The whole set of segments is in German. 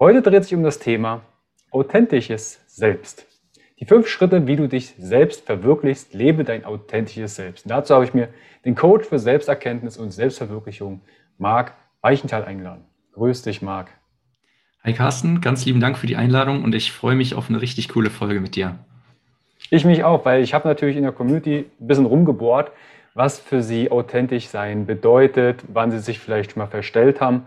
Heute dreht sich um das Thema authentisches Selbst. Die fünf Schritte, wie du dich selbst verwirklichst, lebe dein authentisches Selbst. Und dazu habe ich mir den Coach für Selbsterkenntnis und Selbstverwirklichung, Marc Weichenthal, eingeladen. Grüß dich, Marc. Hi Carsten, ganz lieben Dank für die Einladung und ich freue mich auf eine richtig coole Folge mit dir. Ich mich auch, weil ich habe natürlich in der Community ein bisschen rumgebohrt, was für sie authentisch sein bedeutet, wann sie sich vielleicht schon mal verstellt haben.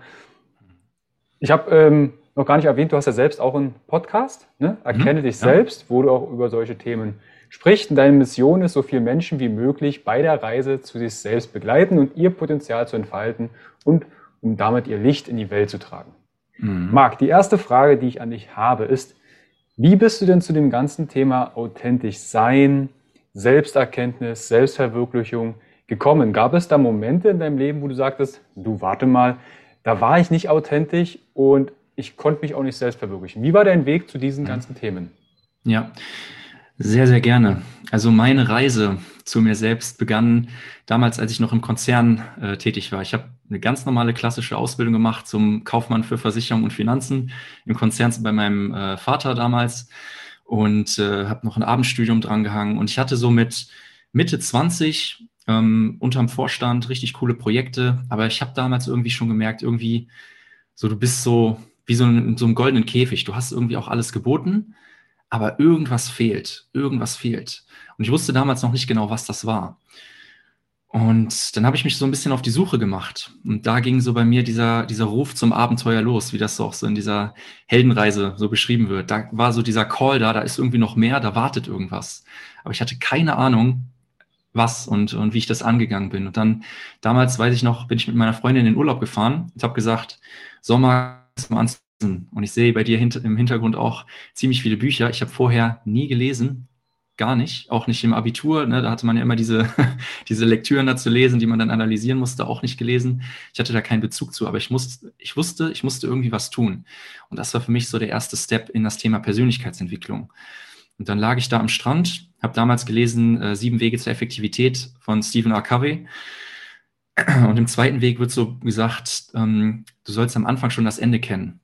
Ich habe ähm, noch gar nicht erwähnt, du hast ja selbst auch einen Podcast, ne? Erkenne mhm, dich ja. selbst, wo du auch über solche Themen sprichst. Und deine Mission ist, so viele Menschen wie möglich bei der Reise zu sich selbst begleiten und ihr Potenzial zu entfalten und um damit ihr Licht in die Welt zu tragen. Mhm. Marc, die erste Frage, die ich an dich habe, ist, wie bist du denn zu dem ganzen Thema authentisch sein, Selbsterkenntnis, Selbstverwirklichung gekommen? Gab es da Momente in deinem Leben, wo du sagtest, du warte mal, da war ich nicht authentisch und ich konnte mich auch nicht selbst verwirklichen. Wie war dein Weg zu diesen mhm. ganzen Themen? Ja, sehr, sehr gerne. Also meine Reise zu mir selbst begann damals, als ich noch im Konzern äh, tätig war. Ich habe eine ganz normale klassische Ausbildung gemacht zum Kaufmann für Versicherung und Finanzen im Konzern bei meinem äh, Vater damals und äh, habe noch ein Abendstudium drangehangen. Und ich hatte so mit Mitte 20 ähm, unterm Vorstand richtig coole Projekte, aber ich habe damals irgendwie schon gemerkt, irgendwie so, du bist so wie so in so einem goldenen Käfig. Du hast irgendwie auch alles geboten, aber irgendwas fehlt. Irgendwas fehlt. Und ich wusste damals noch nicht genau, was das war. Und dann habe ich mich so ein bisschen auf die Suche gemacht. Und da ging so bei mir dieser, dieser Ruf zum Abenteuer los, wie das so auch so in dieser Heldenreise so beschrieben wird. Da war so dieser Call da, da ist irgendwie noch mehr, da wartet irgendwas. Aber ich hatte keine Ahnung, was und, und wie ich das angegangen bin. Und dann, damals weiß ich noch, bin ich mit meiner Freundin in den Urlaub gefahren und habe gesagt, Sommer mal anzunehmen. Und ich sehe bei dir hint im Hintergrund auch ziemlich viele Bücher. Ich habe vorher nie gelesen, gar nicht, auch nicht im Abitur. Ne? Da hatte man ja immer diese, diese Lektüren dazu lesen, die man dann analysieren musste, auch nicht gelesen. Ich hatte da keinen Bezug zu, aber ich, musste, ich wusste, ich musste irgendwie was tun. Und das war für mich so der erste Step in das Thema Persönlichkeitsentwicklung. Und dann lag ich da am Strand, habe damals gelesen äh, Sieben Wege zur Effektivität von Stephen R. Covey. Und im zweiten Weg wird so gesagt, ähm, du sollst am Anfang schon das Ende kennen.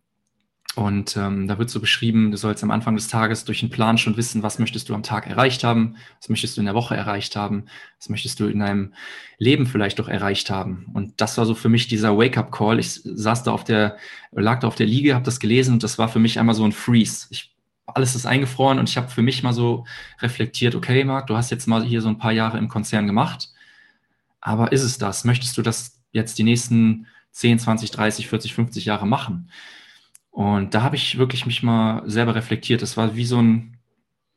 Und ähm, da wird so beschrieben, du sollst am Anfang des Tages durch einen Plan schon wissen, was möchtest du am Tag erreicht haben, was möchtest du in der Woche erreicht haben, was möchtest du in deinem Leben vielleicht doch erreicht haben. Und das war so für mich dieser Wake-up-Call. Ich saß da auf der, lag da auf der Liege, habe das gelesen und das war für mich einmal so ein Freeze. Ich, alles ist eingefroren und ich habe für mich mal so reflektiert, okay, Marc, du hast jetzt mal hier so ein paar Jahre im Konzern gemacht, aber ist es das? Möchtest du das jetzt die nächsten 10, 20, 30, 40, 50 Jahre machen? Und da habe ich wirklich mich mal selber reflektiert. Das war wie so ein,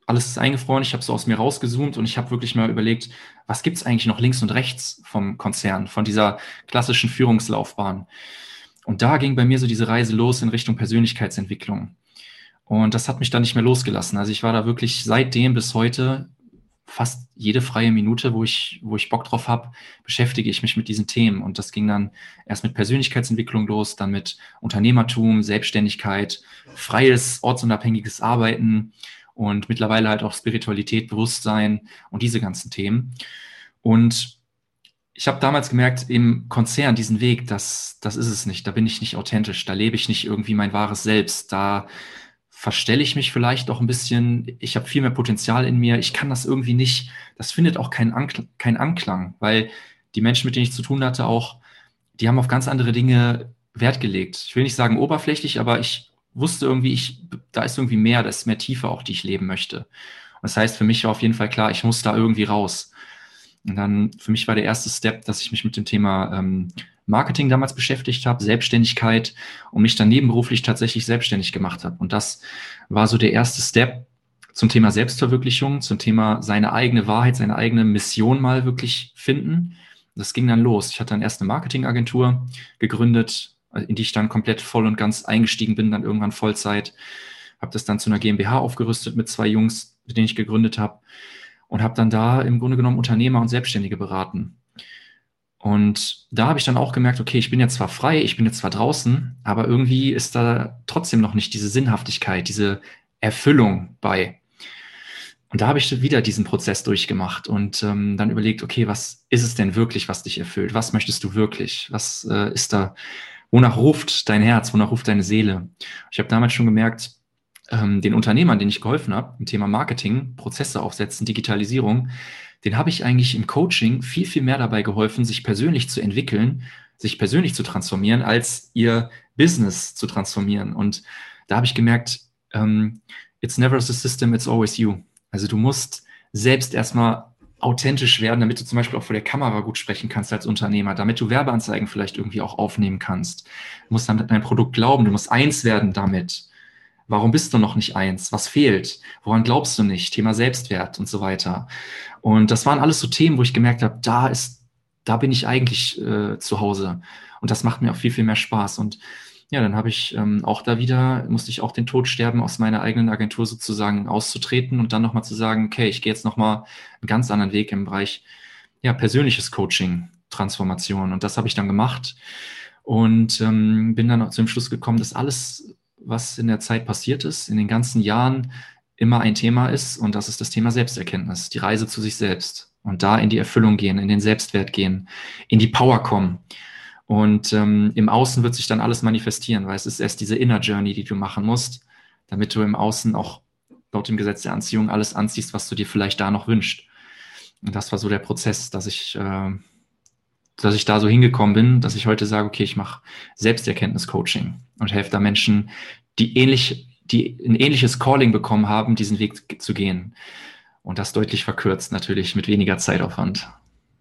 alles ist eingefroren, ich habe so aus mir rausgezoomt und ich habe wirklich mal überlegt, was gibt es eigentlich noch links und rechts vom Konzern, von dieser klassischen Führungslaufbahn. Und da ging bei mir so diese Reise los in Richtung Persönlichkeitsentwicklung. Und das hat mich dann nicht mehr losgelassen. Also ich war da wirklich seitdem bis heute fast jede freie Minute, wo ich, wo ich Bock drauf habe, beschäftige ich mich mit diesen Themen. Und das ging dann erst mit Persönlichkeitsentwicklung los, dann mit Unternehmertum, Selbstständigkeit, freies, ortsunabhängiges Arbeiten und mittlerweile halt auch Spiritualität, Bewusstsein und diese ganzen Themen. Und ich habe damals gemerkt, im Konzern, diesen Weg, das, das ist es nicht. Da bin ich nicht authentisch. Da lebe ich nicht irgendwie mein wahres Selbst. Da verstelle ich mich vielleicht auch ein bisschen. Ich habe viel mehr Potenzial in mir. Ich kann das irgendwie nicht. Das findet auch keinen, Anklang, keinen Anklang, weil die Menschen, mit denen ich zu tun hatte, auch, die haben auf ganz andere Dinge Wert gelegt. Ich will nicht sagen oberflächlich, aber ich wusste irgendwie, ich, da ist irgendwie mehr, da ist mehr Tiefe auch, die ich leben möchte. Und das heißt, für mich war auf jeden Fall klar, ich muss da irgendwie raus. Und dann für mich war der erste Step, dass ich mich mit dem Thema ähm, Marketing damals beschäftigt habe, Selbstständigkeit und mich dann nebenberuflich tatsächlich selbstständig gemacht habe. Und das war so der erste Step zum Thema Selbstverwirklichung, zum Thema seine eigene Wahrheit, seine eigene Mission mal wirklich finden. Das ging dann los. Ich hatte dann erst eine Marketingagentur gegründet, in die ich dann komplett voll und ganz eingestiegen bin, dann irgendwann Vollzeit. Habe das dann zu einer GmbH aufgerüstet mit zwei Jungs, mit denen ich gegründet habe und habe dann da im Grunde genommen Unternehmer und Selbstständige beraten. Und da habe ich dann auch gemerkt, okay, ich bin jetzt zwar frei, ich bin jetzt zwar draußen, aber irgendwie ist da trotzdem noch nicht diese Sinnhaftigkeit, diese Erfüllung bei. Und da habe ich wieder diesen Prozess durchgemacht und ähm, dann überlegt, okay, was ist es denn wirklich, was dich erfüllt? Was möchtest du wirklich? Was äh, ist da, wonach ruft dein Herz, wonach ruft deine Seele? Ich habe damals schon gemerkt, ähm, den Unternehmern, denen ich geholfen habe, im Thema Marketing, Prozesse aufsetzen, Digitalisierung, den habe ich eigentlich im Coaching viel, viel mehr dabei geholfen, sich persönlich zu entwickeln, sich persönlich zu transformieren, als ihr Business zu transformieren. Und da habe ich gemerkt, ähm, it's never the system, it's always you. Also du musst selbst erstmal authentisch werden, damit du zum Beispiel auch vor der Kamera gut sprechen kannst als Unternehmer, damit du Werbeanzeigen vielleicht irgendwie auch aufnehmen kannst. Du musst dann dein Produkt glauben, du musst eins werden damit. Warum bist du noch nicht eins? Was fehlt? Woran glaubst du nicht? Thema Selbstwert und so weiter. Und das waren alles so Themen, wo ich gemerkt habe, da ist, da bin ich eigentlich äh, zu Hause. Und das macht mir auch viel, viel mehr Spaß. Und ja, dann habe ich ähm, auch da wieder, musste ich auch den Tod sterben, aus meiner eigenen Agentur sozusagen auszutreten und dann nochmal zu sagen, okay, ich gehe jetzt nochmal einen ganz anderen Weg im Bereich ja, persönliches Coaching, Transformation. Und das habe ich dann gemacht und ähm, bin dann zu dem Schluss gekommen, dass alles was in der Zeit passiert ist, in den ganzen Jahren immer ein Thema ist und das ist das Thema Selbsterkenntnis, die Reise zu sich selbst und da in die Erfüllung gehen, in den Selbstwert gehen, in die Power kommen. Und ähm, im Außen wird sich dann alles manifestieren, weil es ist erst diese Inner Journey, die du machen musst, damit du im Außen auch laut dem Gesetz der Anziehung alles anziehst, was du dir vielleicht da noch wünscht. Und das war so der Prozess, dass ich äh, dass ich da so hingekommen bin, dass ich heute sage, okay, ich mache Selbsterkenntnis-Coaching und helfe da Menschen, die ähnlich, die ein ähnliches Calling bekommen haben, diesen Weg zu gehen. Und das deutlich verkürzt, natürlich mit weniger Zeitaufwand.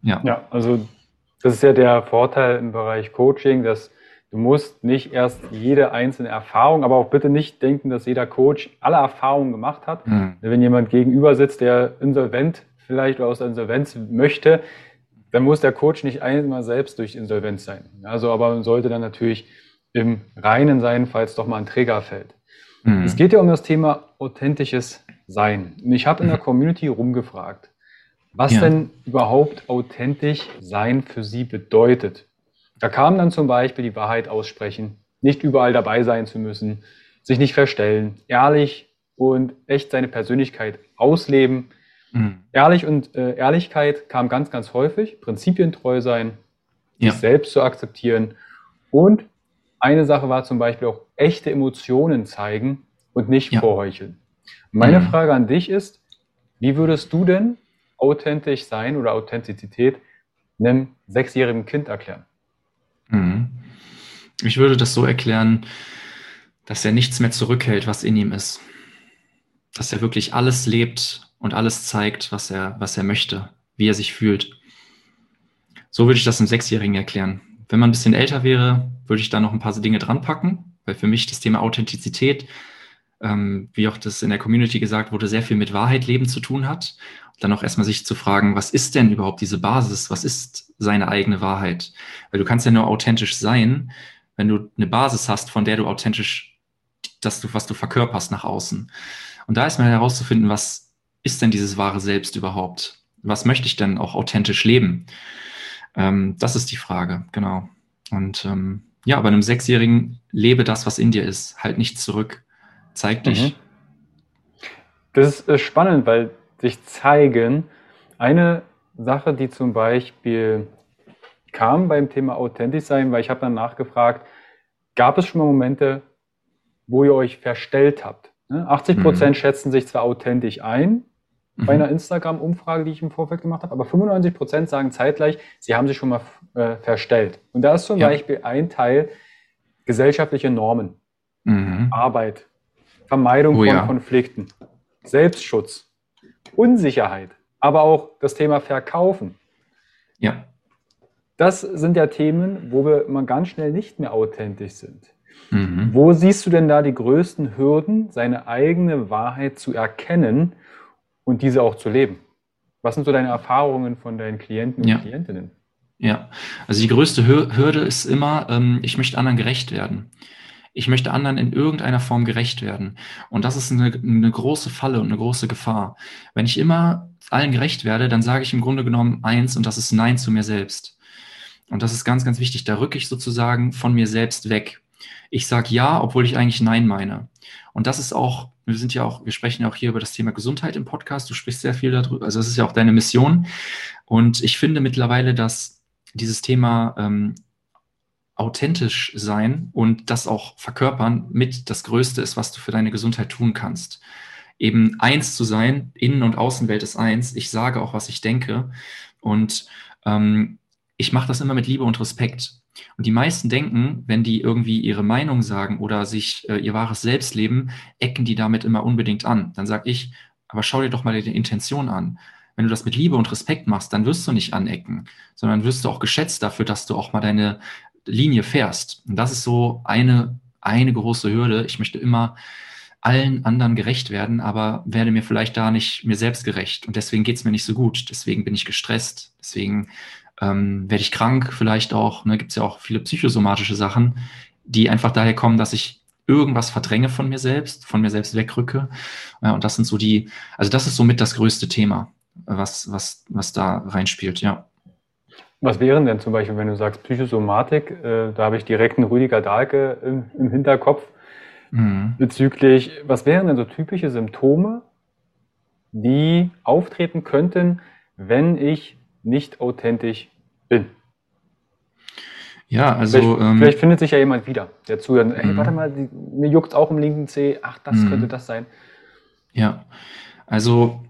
Ja. Ja, also das ist ja der Vorteil im Bereich Coaching, dass du musst nicht erst jede einzelne Erfahrung, aber auch bitte nicht denken, dass jeder Coach alle Erfahrungen gemacht hat. Mhm. Wenn jemand gegenüber sitzt, der insolvent vielleicht oder aus der Insolvenz möchte, dann muss der Coach nicht einmal selbst durch Insolvenz sein. Also, aber man sollte dann natürlich im Reinen sein, falls doch mal ein Träger fällt. Mhm. Es geht ja um das Thema authentisches Sein. Und ich habe in der mhm. Community rumgefragt, was ja. denn überhaupt authentisch sein für sie bedeutet. Da kam dann zum Beispiel die Wahrheit aussprechen, nicht überall dabei sein zu müssen, sich nicht verstellen, ehrlich und echt seine Persönlichkeit ausleben, Mhm. Ehrlich und äh, Ehrlichkeit kam ganz, ganz häufig. Prinzipientreu sein, ja. sich selbst zu akzeptieren. Und eine Sache war zum Beispiel auch echte Emotionen zeigen und nicht ja. vorheucheln. Meine mhm. Frage an dich ist, wie würdest du denn authentisch sein oder Authentizität einem sechsjährigen Kind erklären? Mhm. Ich würde das so erklären, dass er nichts mehr zurückhält, was in ihm ist. Dass er wirklich alles lebt, und alles zeigt, was er, was er möchte, wie er sich fühlt. So würde ich das einem Sechsjährigen erklären. Wenn man ein bisschen älter wäre, würde ich da noch ein paar Dinge dran packen, weil für mich das Thema Authentizität, ähm, wie auch das in der Community gesagt wurde, sehr viel mit Wahrheit leben zu tun hat. dann auch erstmal sich zu fragen, was ist denn überhaupt diese Basis? Was ist seine eigene Wahrheit? Weil du kannst ja nur authentisch sein, wenn du eine Basis hast, von der du authentisch, dass du, was du verkörperst nach außen. Und da ist mal herauszufinden, was ist denn dieses wahre Selbst überhaupt? Was möchte ich denn auch authentisch leben? Ähm, das ist die Frage, genau. Und ähm, ja, bei einem Sechsjährigen lebe das, was in dir ist. Halt nicht zurück. Zeig dich. Mhm. Das ist äh, spannend, weil sich zeigen, eine Sache, die zum Beispiel kam beim Thema authentisch sein, weil ich habe dann nachgefragt, gab es schon mal Momente, wo ihr euch verstellt habt? 80 ne? Prozent mhm. schätzen sich zwar authentisch ein, mhm. bei einer Instagram-Umfrage, die ich im Vorfeld gemacht habe, aber 95 Prozent sagen zeitgleich, sie haben sich schon mal äh, verstellt. Und da ist zum ja. Beispiel ein Teil gesellschaftliche Normen, mhm. Arbeit, Vermeidung oh, von ja. Konflikten, Selbstschutz, Unsicherheit, aber auch das Thema Verkaufen. Ja. Das sind ja Themen, wo wir immer ganz schnell nicht mehr authentisch sind. Mhm. Wo siehst du denn da die größten Hürden, seine eigene Wahrheit zu erkennen und diese auch zu leben? Was sind so deine Erfahrungen von deinen Klienten und ja. Klientinnen? Ja, also die größte Hürde ist immer, ähm, ich möchte anderen gerecht werden. Ich möchte anderen in irgendeiner Form gerecht werden. Und das ist eine, eine große Falle und eine große Gefahr. Wenn ich immer allen gerecht werde, dann sage ich im Grunde genommen eins und das ist Nein zu mir selbst. Und das ist ganz, ganz wichtig. Da rücke ich sozusagen von mir selbst weg. Ich sage ja, obwohl ich eigentlich Nein meine. Und das ist auch, wir sind ja auch, wir sprechen ja auch hier über das Thema Gesundheit im Podcast. Du sprichst sehr viel darüber. Also das ist ja auch deine Mission. Und ich finde mittlerweile, dass dieses Thema ähm, authentisch sein und das auch verkörpern mit das Größte ist, was du für deine Gesundheit tun kannst. Eben eins zu sein, Innen- und Außenwelt ist eins. Ich sage auch, was ich denke. Und ähm, ich mache das immer mit Liebe und Respekt. Und die meisten denken, wenn die irgendwie ihre Meinung sagen oder sich äh, ihr wahres Selbst leben, ecken die damit immer unbedingt an. Dann sage ich, aber schau dir doch mal die Intention an. Wenn du das mit Liebe und Respekt machst, dann wirst du nicht anecken, sondern wirst du auch geschätzt dafür, dass du auch mal deine Linie fährst. Und das ist so eine, eine große Hürde. Ich möchte immer allen anderen gerecht werden, aber werde mir vielleicht da nicht mir selbst gerecht. Und deswegen geht es mir nicht so gut. Deswegen bin ich gestresst. Deswegen ähm, werde ich krank, vielleicht auch, ne, gibt es ja auch viele psychosomatische Sachen, die einfach daher kommen, dass ich irgendwas verdränge von mir selbst, von mir selbst wegrücke. Ja, und das sind so die, also das ist somit das größte Thema, was, was, was da reinspielt, ja. Was wären denn zum Beispiel, wenn du sagst Psychosomatik, äh, da habe ich direkt einen Rüdiger Dahlke im, im Hinterkopf mhm. bezüglich, was wären denn so typische Symptome, die auftreten könnten, wenn ich nicht authentisch bin. Ja, also. Vielleicht, ähm, vielleicht, findet sich ja jemand wieder, der zuhört. Ey, mhm. warte mal, die, mir juckt auch im linken Zeh. Ach, das mhm. könnte das sein. Ja, also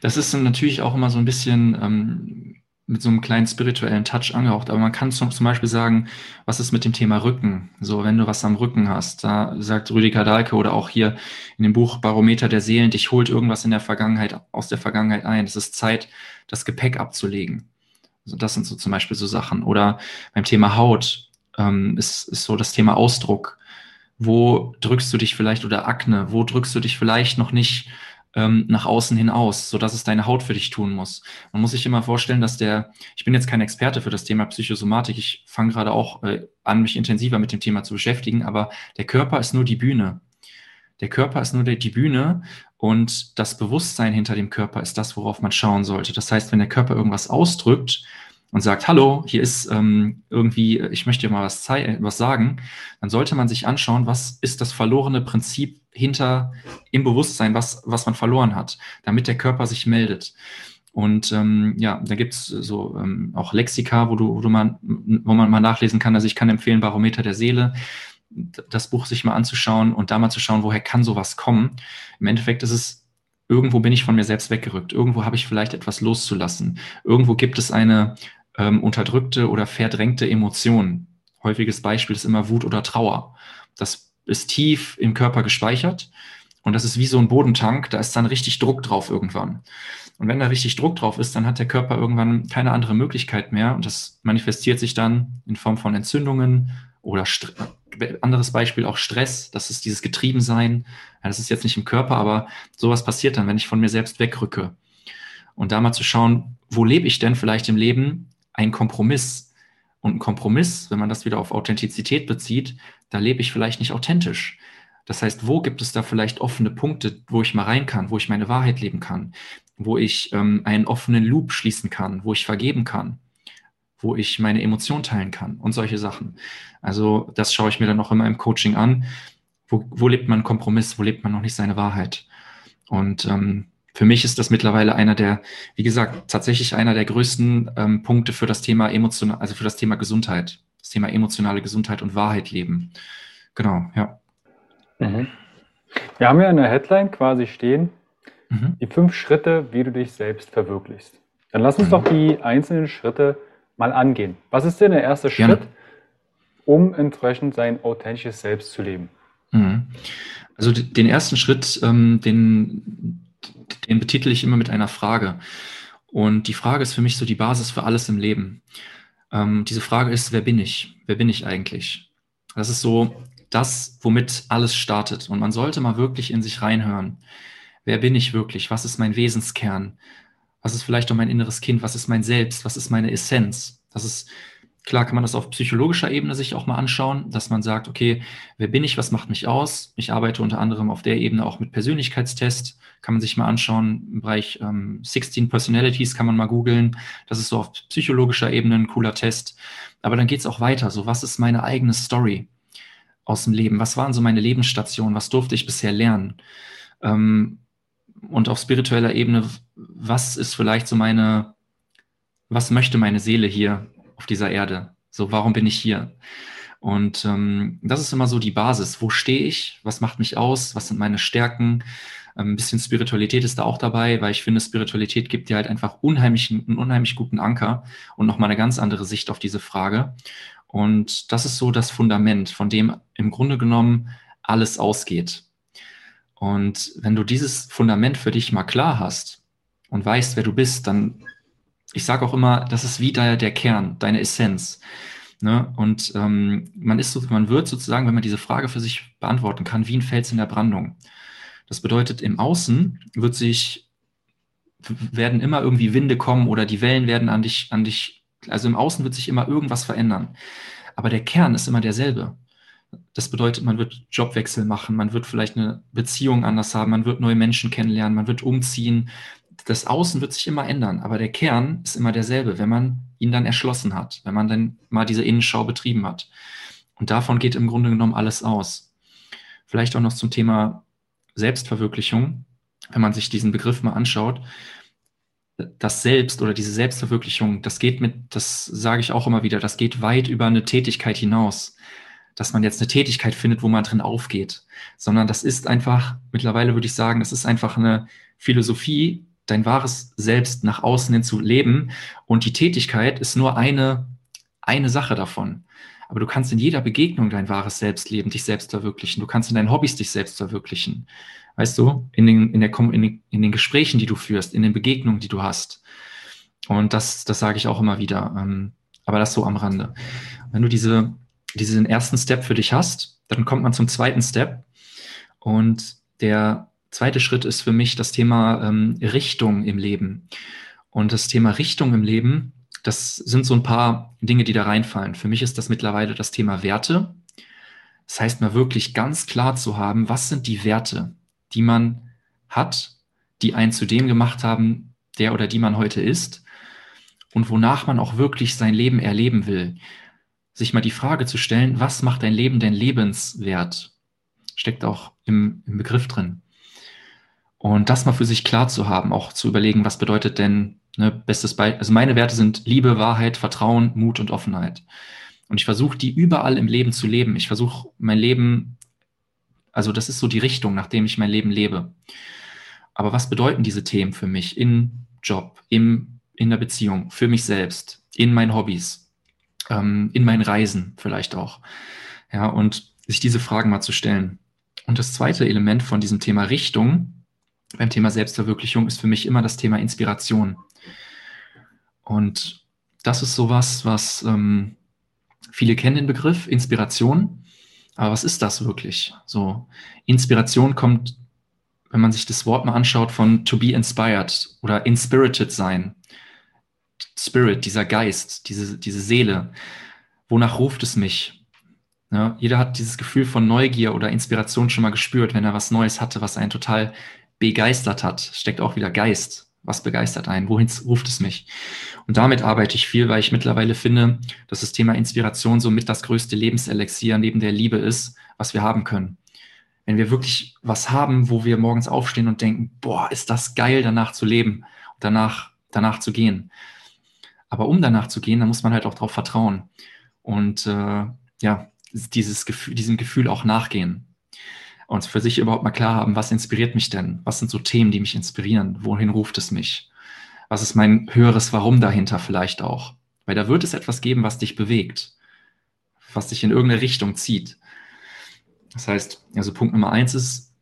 das ist natürlich auch immer so ein bisschen ähm, mit so einem kleinen spirituellen Touch angehaucht. Aber man kann zum, zum Beispiel sagen, was ist mit dem Thema Rücken? So, wenn du was am Rücken hast, da sagt Rüdiger Dahlke oder auch hier in dem Buch Barometer der Seelen, dich holt irgendwas in der Vergangenheit, aus der Vergangenheit ein. Es ist Zeit, das Gepäck abzulegen. Also das sind so zum Beispiel so Sachen. Oder beim Thema Haut ähm, ist, ist so das Thema Ausdruck. Wo drückst du dich vielleicht oder Akne? Wo drückst du dich vielleicht noch nicht ähm, nach außen hin aus, sodass es deine Haut für dich tun muss. Man muss sich immer vorstellen, dass der, ich bin jetzt kein Experte für das Thema Psychosomatik, ich fange gerade auch äh, an, mich intensiver mit dem Thema zu beschäftigen, aber der Körper ist nur die Bühne. Der Körper ist nur die, die Bühne und das Bewusstsein hinter dem Körper ist das, worauf man schauen sollte. Das heißt, wenn der Körper irgendwas ausdrückt, und sagt, hallo, hier ist ähm, irgendwie, ich möchte dir mal was, was sagen, dann sollte man sich anschauen, was ist das verlorene Prinzip hinter im Bewusstsein, was, was man verloren hat, damit der Körper sich meldet. Und ähm, ja, da gibt's so ähm, auch Lexika, wo du, wo du mal, wo man mal nachlesen kann. Also ich kann empfehlen, Barometer der Seele, das Buch sich mal anzuschauen und da mal zu schauen, woher kann sowas kommen. Im Endeffekt ist es, irgendwo bin ich von mir selbst weggerückt. Irgendwo habe ich vielleicht etwas loszulassen. Irgendwo gibt es eine ähm, unterdrückte oder verdrängte Emotion. Häufiges Beispiel ist immer Wut oder Trauer. Das ist tief im Körper gespeichert und das ist wie so ein Bodentank, da ist dann richtig Druck drauf irgendwann. Und wenn da richtig Druck drauf ist, dann hat der Körper irgendwann keine andere Möglichkeit mehr und das manifestiert sich dann in Form von Entzündungen oder St anderes Beispiel auch Stress, das ist dieses Getriebensein. Ja, das ist jetzt nicht im Körper, aber sowas passiert dann, wenn ich von mir selbst wegrücke. Und da mal zu schauen, wo lebe ich denn vielleicht im Leben ein Kompromiss. Und ein Kompromiss, wenn man das wieder auf Authentizität bezieht, da lebe ich vielleicht nicht authentisch. Das heißt, wo gibt es da vielleicht offene Punkte, wo ich mal rein kann, wo ich meine Wahrheit leben kann, wo ich ähm, einen offenen Loop schließen kann, wo ich vergeben kann, wo ich meine Emotionen teilen kann und solche Sachen. Also das schaue ich mir dann auch immer im Coaching an. Wo, wo lebt man Kompromiss, wo lebt man noch nicht seine Wahrheit? Und ähm, für mich ist das mittlerweile einer der, wie gesagt, tatsächlich einer der größten ähm, Punkte für das Thema emotional, also für das Thema Gesundheit, das Thema emotionale Gesundheit und Wahrheit leben. Genau, ja. Mhm. Wir haben ja in der Headline quasi stehen, mhm. die fünf Schritte, wie du dich selbst verwirklichst. Dann lass uns mhm. doch die einzelnen Schritte mal angehen. Was ist denn der erste Gerne. Schritt, um entsprechend sein authentisches Selbst zu leben? Mhm. Also den ersten Schritt, ähm, den, den betitel ich immer mit einer Frage. Und die Frage ist für mich so die Basis für alles im Leben. Ähm, diese Frage ist, wer bin ich? Wer bin ich eigentlich? Das ist so das, womit alles startet. Und man sollte mal wirklich in sich reinhören. Wer bin ich wirklich? Was ist mein Wesenskern? Was ist vielleicht auch mein inneres Kind? Was ist mein Selbst? Was ist meine Essenz? Das ist, klar kann man das auf psychologischer Ebene sich auch mal anschauen, dass man sagt, okay, wer bin ich? Was macht mich aus? Ich arbeite unter anderem auf der Ebene auch mit Persönlichkeitstest. Kann man sich mal anschauen. Im Bereich ähm, 16 Personalities kann man mal googeln. Das ist so auf psychologischer Ebene ein cooler Test. Aber dann geht es auch weiter. So, was ist meine eigene Story? aus dem Leben? Was waren so meine Lebensstationen? Was durfte ich bisher lernen? Ähm, und auf spiritueller Ebene, was ist vielleicht so meine, was möchte meine Seele hier auf dieser Erde? So, warum bin ich hier? Und ähm, das ist immer so die Basis. Wo stehe ich? Was macht mich aus? Was sind meine Stärken? Ähm, ein bisschen Spiritualität ist da auch dabei, weil ich finde, Spiritualität gibt dir halt einfach unheimlich, einen unheimlich guten Anker und nochmal eine ganz andere Sicht auf diese Frage. Und das ist so das Fundament, von dem im Grunde genommen alles ausgeht. Und wenn du dieses Fundament für dich mal klar hast und weißt, wer du bist, dann, ich sage auch immer, das ist wie der, der Kern, deine Essenz. Ne? Und ähm, man ist so, man wird sozusagen, wenn man diese Frage für sich beantworten kann, wie ein Fels in der Brandung. Das bedeutet, im Außen wird sich, werden immer irgendwie Winde kommen oder die Wellen werden an dich, an dich also im Außen wird sich immer irgendwas verändern. Aber der Kern ist immer derselbe. Das bedeutet, man wird Jobwechsel machen, man wird vielleicht eine Beziehung anders haben, man wird neue Menschen kennenlernen, man wird umziehen. Das Außen wird sich immer ändern, aber der Kern ist immer derselbe, wenn man ihn dann erschlossen hat, wenn man dann mal diese Innenschau betrieben hat. Und davon geht im Grunde genommen alles aus. Vielleicht auch noch zum Thema Selbstverwirklichung, wenn man sich diesen Begriff mal anschaut das Selbst oder diese Selbstverwirklichung, das geht mit, das sage ich auch immer wieder, das geht weit über eine Tätigkeit hinaus. Dass man jetzt eine Tätigkeit findet, wo man drin aufgeht, sondern das ist einfach, mittlerweile würde ich sagen, das ist einfach eine Philosophie, dein wahres Selbst nach außen hin zu leben. Und die Tätigkeit ist nur eine, eine Sache davon. Aber du kannst in jeder Begegnung dein wahres Selbst leben, dich selbst verwirklichen. Du kannst in deinen Hobbys dich selbst verwirklichen. Weißt du, in den, in, der, in, den, in den Gesprächen, die du führst, in den Begegnungen, die du hast. Und das, das sage ich auch immer wieder. Ähm, aber das so am Rande. Wenn du diese, diesen ersten Step für dich hast, dann kommt man zum zweiten Step. Und der zweite Schritt ist für mich das Thema ähm, Richtung im Leben. Und das Thema Richtung im Leben das sind so ein paar Dinge, die da reinfallen. Für mich ist das mittlerweile das Thema Werte. Das heißt, mal wirklich ganz klar zu haben, was sind die Werte, die man hat, die einen zu dem gemacht haben, der oder die man heute ist und wonach man auch wirklich sein Leben erleben will. Sich mal die Frage zu stellen, was macht dein Leben denn lebenswert? Steckt auch im, im Begriff drin. Und das mal für sich klar zu haben, auch zu überlegen, was bedeutet denn Ne, bestes Beispiel, also meine Werte sind Liebe, Wahrheit, Vertrauen, Mut und Offenheit. Und ich versuche die überall im Leben zu leben. Ich versuche mein Leben, also das ist so die Richtung, nachdem ich mein Leben lebe. Aber was bedeuten diese Themen für mich im Job, im, in der Beziehung, für mich selbst, in meinen Hobbys, ähm, in meinen Reisen vielleicht auch? Ja, und sich diese Fragen mal zu stellen. Und das zweite Element von diesem Thema Richtung beim Thema Selbstverwirklichung ist für mich immer das Thema Inspiration. Und das ist sowas, was ähm, viele kennen den Begriff Inspiration. Aber was ist das wirklich? So, Inspiration kommt, wenn man sich das Wort mal anschaut, von to be inspired oder inspirited sein. Spirit, dieser Geist, diese, diese Seele. Wonach ruft es mich? Ja, jeder hat dieses Gefühl von Neugier oder Inspiration schon mal gespürt, wenn er was Neues hatte, was einen total begeistert hat. Steckt auch wieder Geist. Was begeistert einen? Wohin ruft es mich? Und damit arbeite ich viel, weil ich mittlerweile finde, dass das Thema Inspiration somit das größte Lebenselixier neben der Liebe ist, was wir haben können. Wenn wir wirklich was haben, wo wir morgens aufstehen und denken, boah, ist das geil, danach zu leben danach, danach zu gehen. Aber um danach zu gehen, dann muss man halt auch darauf vertrauen. Und äh, ja, dieses Gefühl, diesem Gefühl auch nachgehen. Und für sich überhaupt mal klar haben, was inspiriert mich denn? Was sind so Themen, die mich inspirieren? Wohin ruft es mich? Was ist mein höheres Warum dahinter vielleicht auch? Weil da wird es etwas geben, was dich bewegt, was dich in irgendeine Richtung zieht. Das heißt, also Punkt Nummer eins ist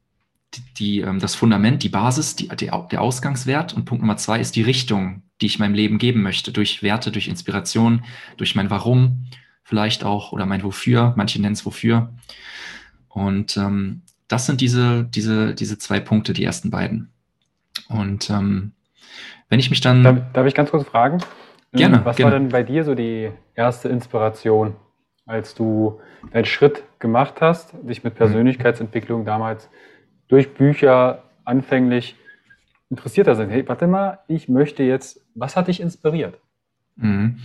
die, die ähm, das Fundament, die Basis, die, der Ausgangswert. Und Punkt Nummer zwei ist die Richtung, die ich meinem Leben geben möchte, durch Werte, durch Inspiration, durch mein Warum vielleicht auch oder mein Wofür, manche nennen es Wofür. Und ähm, das sind diese, diese, diese zwei Punkte, die ersten beiden. Und ähm, wenn ich mich dann. Darf, darf, ich ganz kurz fragen? Gerne. Was gerne. war denn bei dir so die erste Inspiration, als du deinen Schritt gemacht hast, dich mit Persönlichkeitsentwicklung damals durch Bücher anfänglich interessiert hast? Hey, warte mal, ich möchte jetzt, was hat dich inspiriert? Mhm.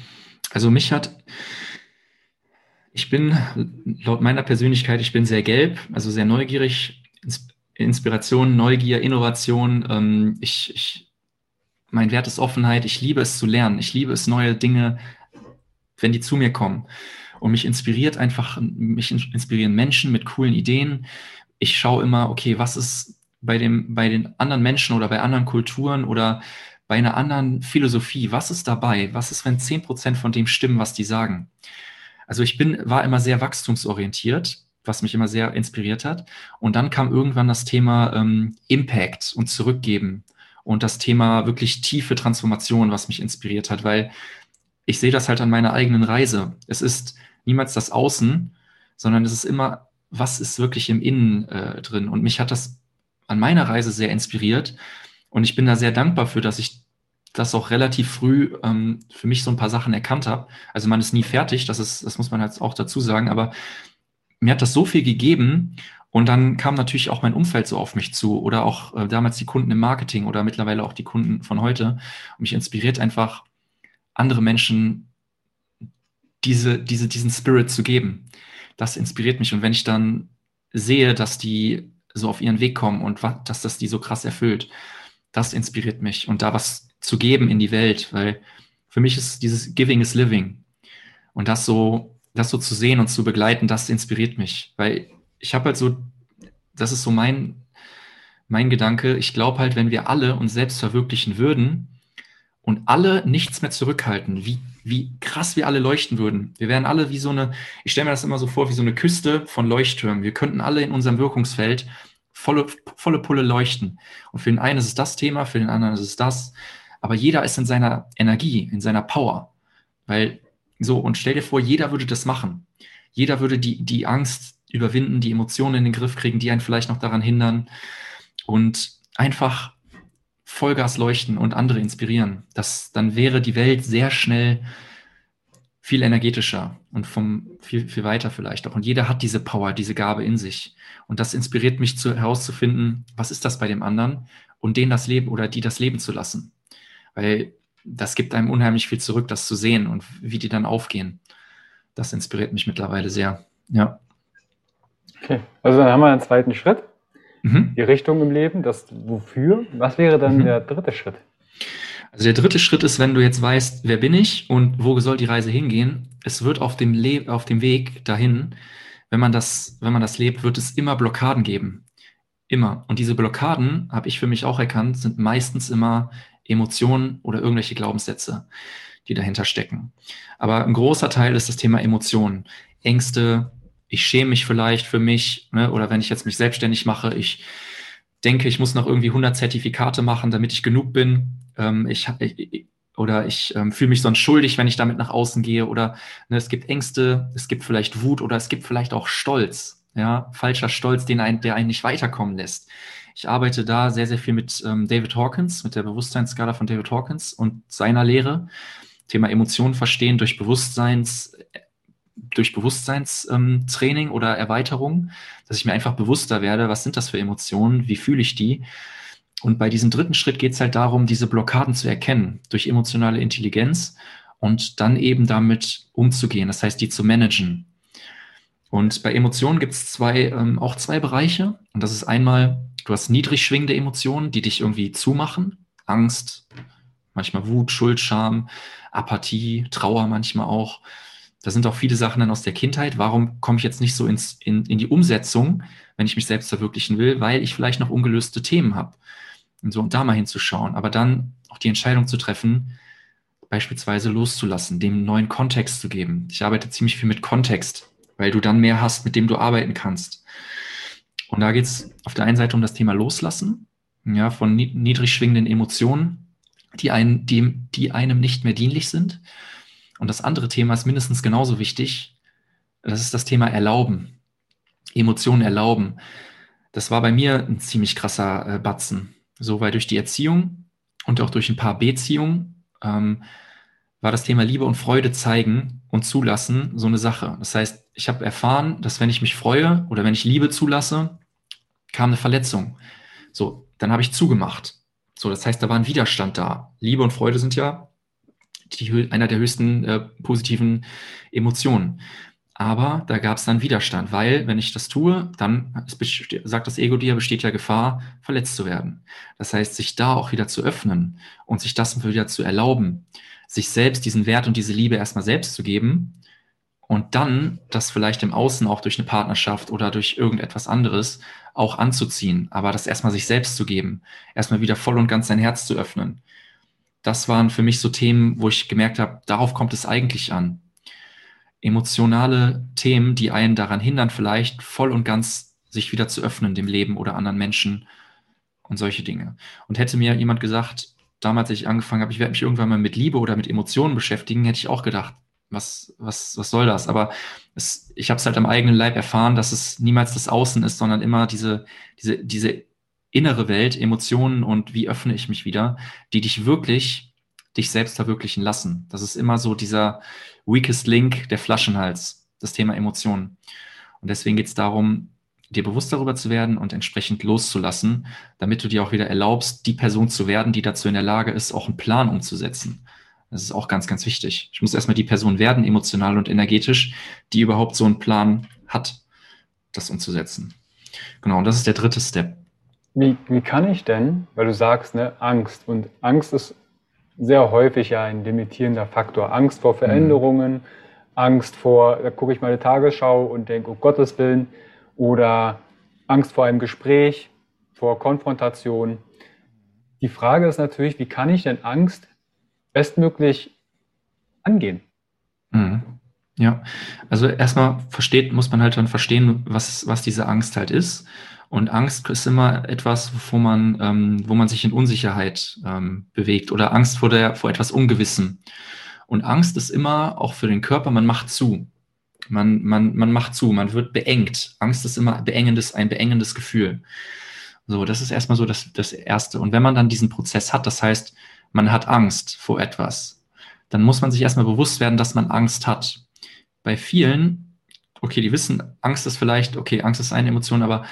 Also mich hat ich bin laut meiner Persönlichkeit, ich bin sehr gelb, also sehr neugierig. Inspiration, Neugier, Innovation. Ähm, ich, ich, mein Wert ist Offenheit. Ich liebe es zu lernen. Ich liebe es, neue Dinge, wenn die zu mir kommen. Und mich inspiriert einfach, mich inspirieren Menschen mit coolen Ideen. Ich schaue immer, okay, was ist bei, dem, bei den anderen Menschen oder bei anderen Kulturen oder bei einer anderen Philosophie, was ist dabei? Was ist, wenn zehn Prozent von dem stimmen, was die sagen? Also ich bin, war immer sehr wachstumsorientiert, was mich immer sehr inspiriert hat. Und dann kam irgendwann das Thema ähm, Impact und Zurückgeben und das Thema wirklich tiefe Transformation, was mich inspiriert hat, weil ich sehe das halt an meiner eigenen Reise. Es ist niemals das Außen, sondern es ist immer, was ist wirklich im Innen äh, drin. Und mich hat das an meiner Reise sehr inspiriert. Und ich bin da sehr dankbar für, dass ich das auch relativ früh ähm, für mich so ein paar Sachen erkannt habe. Also man ist nie fertig, das ist, das muss man jetzt auch dazu sagen, aber mir hat das so viel gegeben und dann kam natürlich auch mein Umfeld so auf mich zu oder auch äh, damals die Kunden im Marketing oder mittlerweile auch die Kunden von heute. Und mich inspiriert einfach, andere Menschen diese, diese, diesen Spirit zu geben. Das inspiriert mich. Und wenn ich dann sehe, dass die so auf ihren Weg kommen und dass das die so krass erfüllt, das inspiriert mich. Und da was zu geben in die Welt, weil für mich ist dieses Giving is Living. Und das so, das so zu sehen und zu begleiten, das inspiriert mich, weil ich habe halt so, das ist so mein, mein Gedanke, ich glaube halt, wenn wir alle uns selbst verwirklichen würden und alle nichts mehr zurückhalten, wie, wie krass wir alle leuchten würden. Wir wären alle wie so eine, ich stelle mir das immer so vor, wie so eine Küste von Leuchttürmen. Wir könnten alle in unserem Wirkungsfeld volle, volle Pulle leuchten. Und für den einen ist es das Thema, für den anderen ist es das aber jeder ist in seiner Energie, in seiner Power. Weil so, und stell dir vor, jeder würde das machen. Jeder würde die, die Angst überwinden, die Emotionen in den Griff kriegen, die einen vielleicht noch daran hindern und einfach Vollgas leuchten und andere inspirieren. Das, dann wäre die Welt sehr schnell viel energetischer und vom viel, viel weiter vielleicht auch. Und jeder hat diese Power, diese Gabe in sich. Und das inspiriert mich zu, herauszufinden, was ist das bei dem anderen und denen das Leben oder die das Leben zu lassen weil das gibt einem unheimlich viel zurück, das zu sehen und wie die dann aufgehen. Das inspiriert mich mittlerweile sehr. Ja. Okay, also dann haben wir einen zweiten Schritt. Mhm. Die Richtung im Leben, das Wofür. Was wäre dann mhm. der dritte Schritt? Also der dritte Schritt ist, wenn du jetzt weißt, wer bin ich und wo soll die Reise hingehen. Es wird auf dem, Le auf dem Weg dahin, wenn man, das, wenn man das lebt, wird es immer Blockaden geben. Immer. Und diese Blockaden, habe ich für mich auch erkannt, sind meistens immer Emotionen oder irgendwelche Glaubenssätze, die dahinter stecken. Aber ein großer Teil ist das Thema Emotionen. Ängste, ich schäme mich vielleicht für mich, ne? oder wenn ich jetzt mich selbstständig mache, ich denke, ich muss noch irgendwie 100 Zertifikate machen, damit ich genug bin. Ähm, ich, ich, oder ich ähm, fühle mich sonst schuldig, wenn ich damit nach außen gehe. Oder ne, es gibt Ängste, es gibt vielleicht Wut oder es gibt vielleicht auch Stolz. Ja, falscher Stolz, den ein, der einen nicht weiterkommen lässt. Ich arbeite da sehr, sehr viel mit ähm, David Hawkins, mit der Bewusstseinsskala von David Hawkins und seiner Lehre. Thema Emotionen verstehen durch Bewusstseins, durch Bewusstseinstraining ähm, oder Erweiterung, dass ich mir einfach bewusster werde, was sind das für Emotionen, wie fühle ich die. Und bei diesem dritten Schritt geht es halt darum, diese Blockaden zu erkennen durch emotionale Intelligenz und dann eben damit umzugehen, das heißt, die zu managen. Und bei Emotionen gibt es zwei, ähm, auch zwei Bereiche. Und das ist einmal, du hast niedrig schwingende Emotionen, die dich irgendwie zumachen. Angst, manchmal Wut, Schuld, Scham, Apathie, Trauer manchmal auch. Da sind auch viele Sachen dann aus der Kindheit. Warum komme ich jetzt nicht so ins, in, in die Umsetzung, wenn ich mich selbst verwirklichen will? Weil ich vielleicht noch ungelöste Themen habe. Und so, und da mal hinzuschauen. Aber dann auch die Entscheidung zu treffen, beispielsweise loszulassen, dem neuen Kontext zu geben. Ich arbeite ziemlich viel mit Kontext, weil du dann mehr hast, mit dem du arbeiten kannst. Und da geht es auf der einen Seite um das Thema Loslassen, ja, von niedrig schwingenden Emotionen, die, ein, die, die einem nicht mehr dienlich sind. Und das andere Thema ist mindestens genauso wichtig. Das ist das Thema Erlauben. Emotionen erlauben. Das war bei mir ein ziemlich krasser äh, Batzen. So, weil durch die Erziehung und auch durch ein paar Beziehungen ähm, war das Thema Liebe und Freude zeigen und zulassen so eine Sache. Das heißt, ich habe erfahren, dass wenn ich mich freue oder wenn ich Liebe zulasse, kam eine Verletzung. So, dann habe ich zugemacht. So, das heißt, da war ein Widerstand da. Liebe und Freude sind ja die, einer der höchsten äh, positiven Emotionen. Aber da gab es dann Widerstand, weil wenn ich das tue, dann sagt das Ego dir, besteht ja Gefahr, verletzt zu werden. Das heißt, sich da auch wieder zu öffnen und sich das wieder zu erlauben, sich selbst diesen Wert und diese Liebe erstmal selbst zu geben und dann das vielleicht im Außen auch durch eine Partnerschaft oder durch irgendetwas anderes auch anzuziehen, aber das erstmal sich selbst zu geben, erstmal wieder voll und ganz sein Herz zu öffnen. Das waren für mich so Themen, wo ich gemerkt habe, darauf kommt es eigentlich an. Emotionale Themen, die einen daran hindern, vielleicht voll und ganz sich wieder zu öffnen dem Leben oder anderen Menschen und solche Dinge. Und hätte mir jemand gesagt, damals, als ich angefangen habe, ich werde mich irgendwann mal mit Liebe oder mit Emotionen beschäftigen, hätte ich auch gedacht, was, was, was soll das? Aber es, ich habe es halt am eigenen Leib erfahren, dass es niemals das Außen ist, sondern immer diese, diese, diese innere Welt, Emotionen und wie öffne ich mich wieder, die dich wirklich, dich selbst verwirklichen lassen. Das ist immer so dieser weakest link, der Flaschenhals, das Thema Emotionen. Und deswegen geht es darum, dir bewusst darüber zu werden und entsprechend loszulassen, damit du dir auch wieder erlaubst, die Person zu werden, die dazu in der Lage ist, auch einen Plan umzusetzen. Das ist auch ganz, ganz wichtig. Ich muss erstmal die Person werden, emotional und energetisch, die überhaupt so einen Plan hat, das umzusetzen. Genau, und das ist der dritte Step. Wie, wie kann ich denn, weil du sagst, ne, Angst, und Angst ist sehr häufig ja ein limitierender Faktor. Angst vor Veränderungen, mhm. Angst vor, da gucke ich meine Tagesschau und denke, um Gottes Willen, oder Angst vor einem Gespräch, vor Konfrontation. Die Frage ist natürlich, wie kann ich denn Angst bestmöglich angehen. Mhm. Ja, also erstmal versteht, muss man halt dann verstehen, was, was diese Angst halt ist. Und Angst ist immer etwas, wo man, ähm, wo man sich in Unsicherheit ähm, bewegt oder Angst vor, der, vor etwas Ungewissen. Und Angst ist immer auch für den Körper, man macht zu. Man, man, man macht zu, man wird beengt. Angst ist immer beengendes, ein beengendes Gefühl. So, das ist erstmal so das, das Erste. Und wenn man dann diesen Prozess hat, das heißt, man hat Angst vor etwas, dann muss man sich erstmal bewusst werden, dass man Angst hat. Bei vielen, okay, die wissen, Angst ist vielleicht, okay, Angst ist eine Emotion, aber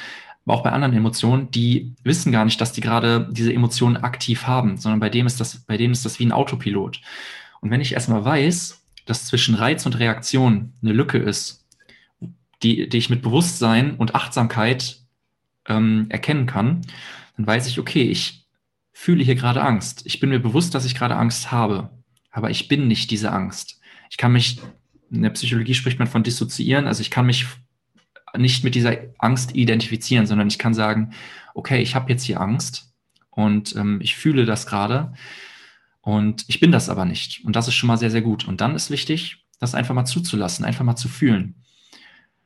auch bei anderen Emotionen, die wissen gar nicht, dass die gerade diese Emotionen aktiv haben, sondern bei dem ist das, bei denen ist das wie ein Autopilot. Und wenn ich erstmal weiß, dass zwischen Reiz und Reaktion eine Lücke ist, die, die ich mit Bewusstsein und Achtsamkeit ähm, erkennen kann, dann weiß ich, okay, ich fühle hier gerade Angst. Ich bin mir bewusst, dass ich gerade Angst habe, aber ich bin nicht diese Angst. Ich kann mich, in der Psychologie spricht man von dissoziieren, also ich kann mich nicht mit dieser Angst identifizieren, sondern ich kann sagen, okay, ich habe jetzt hier Angst und ähm, ich fühle das gerade und ich bin das aber nicht. Und das ist schon mal sehr, sehr gut. Und dann ist wichtig, das einfach mal zuzulassen, einfach mal zu fühlen.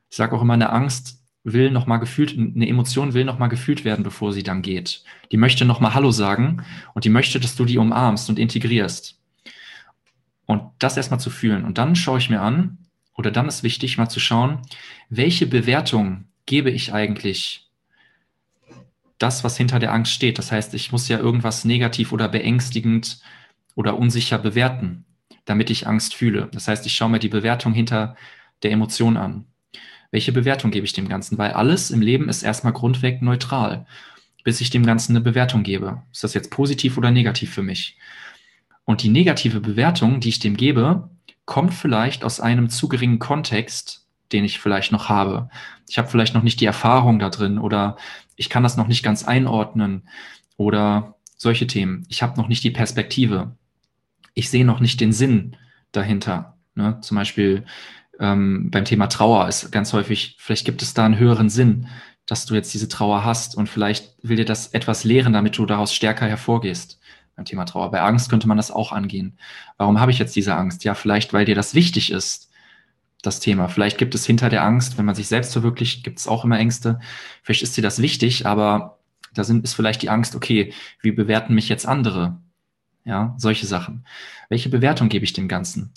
Ich sage auch immer, eine Angst will noch mal gefühlt, eine Emotion will noch mal gefühlt werden, bevor sie dann geht. Die möchte noch mal Hallo sagen und die möchte, dass du die umarmst und integrierst. Und das erstmal zu fühlen. Und dann schaue ich mir an, oder dann ist wichtig, mal zu schauen, welche Bewertung gebe ich eigentlich das, was hinter der Angst steht. Das heißt, ich muss ja irgendwas negativ oder beängstigend oder unsicher bewerten, damit ich Angst fühle. Das heißt, ich schaue mir die Bewertung hinter der Emotion an? Welche Bewertung gebe ich dem Ganzen? Weil alles im Leben ist erstmal grundweg neutral, bis ich dem Ganzen eine Bewertung gebe. Ist das jetzt positiv oder negativ für mich? Und die negative Bewertung, die ich dem gebe, kommt vielleicht aus einem zu geringen Kontext, den ich vielleicht noch habe. Ich habe vielleicht noch nicht die Erfahrung da drin oder ich kann das noch nicht ganz einordnen oder solche Themen. Ich habe noch nicht die Perspektive. Ich sehe noch nicht den Sinn dahinter. Ne? Zum Beispiel ähm, beim Thema Trauer ist ganz häufig, vielleicht gibt es da einen höheren Sinn, dass du jetzt diese Trauer hast und vielleicht will dir das etwas lehren, damit du daraus stärker hervorgehst beim Thema Trauer. Bei Angst könnte man das auch angehen. Warum habe ich jetzt diese Angst? Ja, vielleicht, weil dir das wichtig ist, das Thema. Vielleicht gibt es hinter der Angst, wenn man sich selbst verwirklicht, gibt es auch immer Ängste. Vielleicht ist dir das wichtig, aber da sind, ist vielleicht die Angst, okay, wie bewerten mich jetzt andere? Ja, solche Sachen. Welche Bewertung gebe ich dem Ganzen?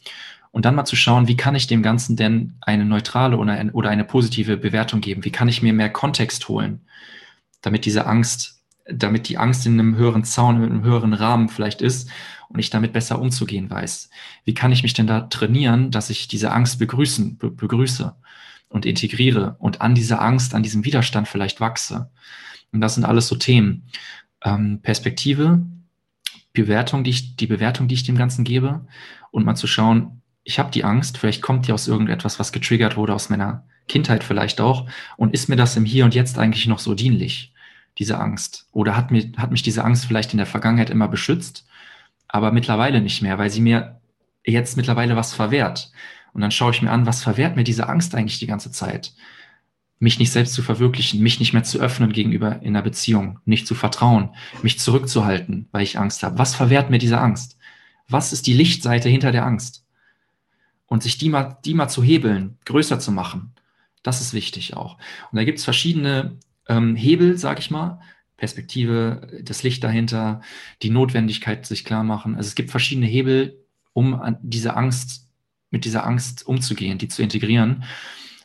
Und dann mal zu schauen, wie kann ich dem Ganzen denn eine neutrale oder, ein, oder eine positive Bewertung geben? Wie kann ich mir mehr Kontext holen, damit diese Angst, damit die Angst in einem höheren Zaun, in einem höheren Rahmen vielleicht ist und ich damit besser umzugehen weiß? Wie kann ich mich denn da trainieren, dass ich diese Angst begrüßen, be begrüße und integriere und an dieser Angst, an diesem Widerstand vielleicht wachse? Und das sind alles so Themen. Ähm, Perspektive, Bewertung, die ich, die Bewertung, die ich dem Ganzen gebe und mal zu schauen, ich habe die Angst, vielleicht kommt die aus irgendetwas, was getriggert wurde aus meiner Kindheit vielleicht auch und ist mir das im Hier und Jetzt eigentlich noch so dienlich, diese Angst? Oder hat, mir, hat mich diese Angst vielleicht in der Vergangenheit immer beschützt, aber mittlerweile nicht mehr, weil sie mir jetzt mittlerweile was verwehrt? Und dann schaue ich mir an, was verwehrt mir diese Angst eigentlich die ganze Zeit? mich nicht selbst zu verwirklichen, mich nicht mehr zu öffnen gegenüber in einer Beziehung, nicht zu vertrauen, mich zurückzuhalten, weil ich Angst habe. Was verwehrt mir diese Angst? Was ist die Lichtseite hinter der Angst? Und sich die mal, die mal zu hebeln, größer zu machen, das ist wichtig auch. Und da gibt es verschiedene ähm, Hebel, sag ich mal, Perspektive, das Licht dahinter, die Notwendigkeit sich klar machen. Also es gibt verschiedene Hebel, um an diese Angst, mit dieser Angst umzugehen, die zu integrieren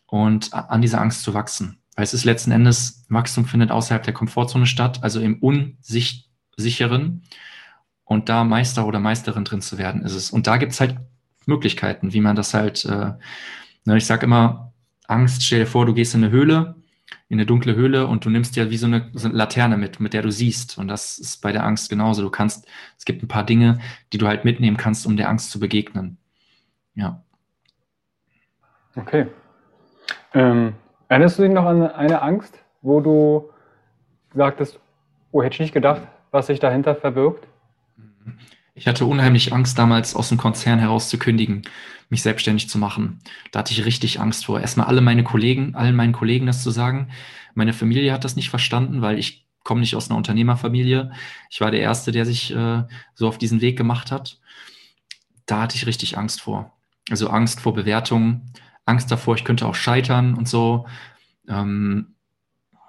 und an dieser Angst zu wachsen. Weil es ist letzten Endes, Wachstum findet außerhalb der Komfortzone statt, also im Unsicheren. Und da Meister oder Meisterin drin zu werden, ist es. Und da gibt es halt Möglichkeiten, wie man das halt, äh, ne, ich sage immer, Angst, stell dir vor, du gehst in eine Höhle, in eine dunkle Höhle und du nimmst ja wie so eine, so eine, Laterne mit, mit der du siehst. Und das ist bei der Angst genauso. Du kannst, es gibt ein paar Dinge, die du halt mitnehmen kannst, um der Angst zu begegnen. Ja. Okay. Ähm, erinnerst du dich noch an eine Angst, wo du sagtest, oh, hätte ich nicht gedacht, was sich dahinter verbirgt? Ich hatte unheimlich Angst damals aus dem Konzern heraus zu kündigen, mich selbstständig zu machen. Da hatte ich richtig Angst vor. Erstmal alle meine Kollegen, allen meinen Kollegen das zu sagen. Meine Familie hat das nicht verstanden, weil ich komme nicht aus einer Unternehmerfamilie. Ich war der Erste, der sich äh, so auf diesen Weg gemacht hat. Da hatte ich richtig Angst vor. Also Angst vor Bewertungen, Angst davor, ich könnte auch scheitern und so. Ähm,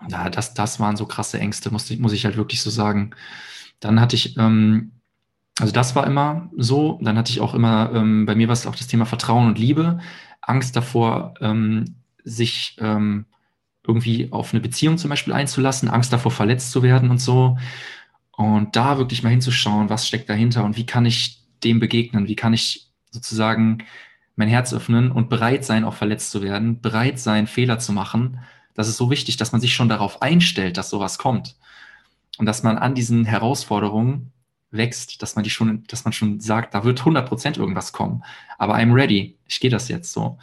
ja, das, das waren so krasse Ängste, muss, muss ich halt wirklich so sagen. Dann hatte ich, ähm, also das war immer so. Dann hatte ich auch immer, ähm, bei mir war es auch das Thema Vertrauen und Liebe. Angst davor, ähm, sich ähm, irgendwie auf eine Beziehung zum Beispiel einzulassen, Angst davor, verletzt zu werden und so. Und da wirklich mal hinzuschauen, was steckt dahinter und wie kann ich dem begegnen, wie kann ich sozusagen mein Herz öffnen und bereit sein, auch verletzt zu werden, bereit sein, Fehler zu machen. Das ist so wichtig, dass man sich schon darauf einstellt, dass sowas kommt. Und dass man an diesen Herausforderungen wächst, dass man die schon, dass man schon sagt, da wird 100 Prozent irgendwas kommen. Aber I'm ready. Ich gehe das jetzt so.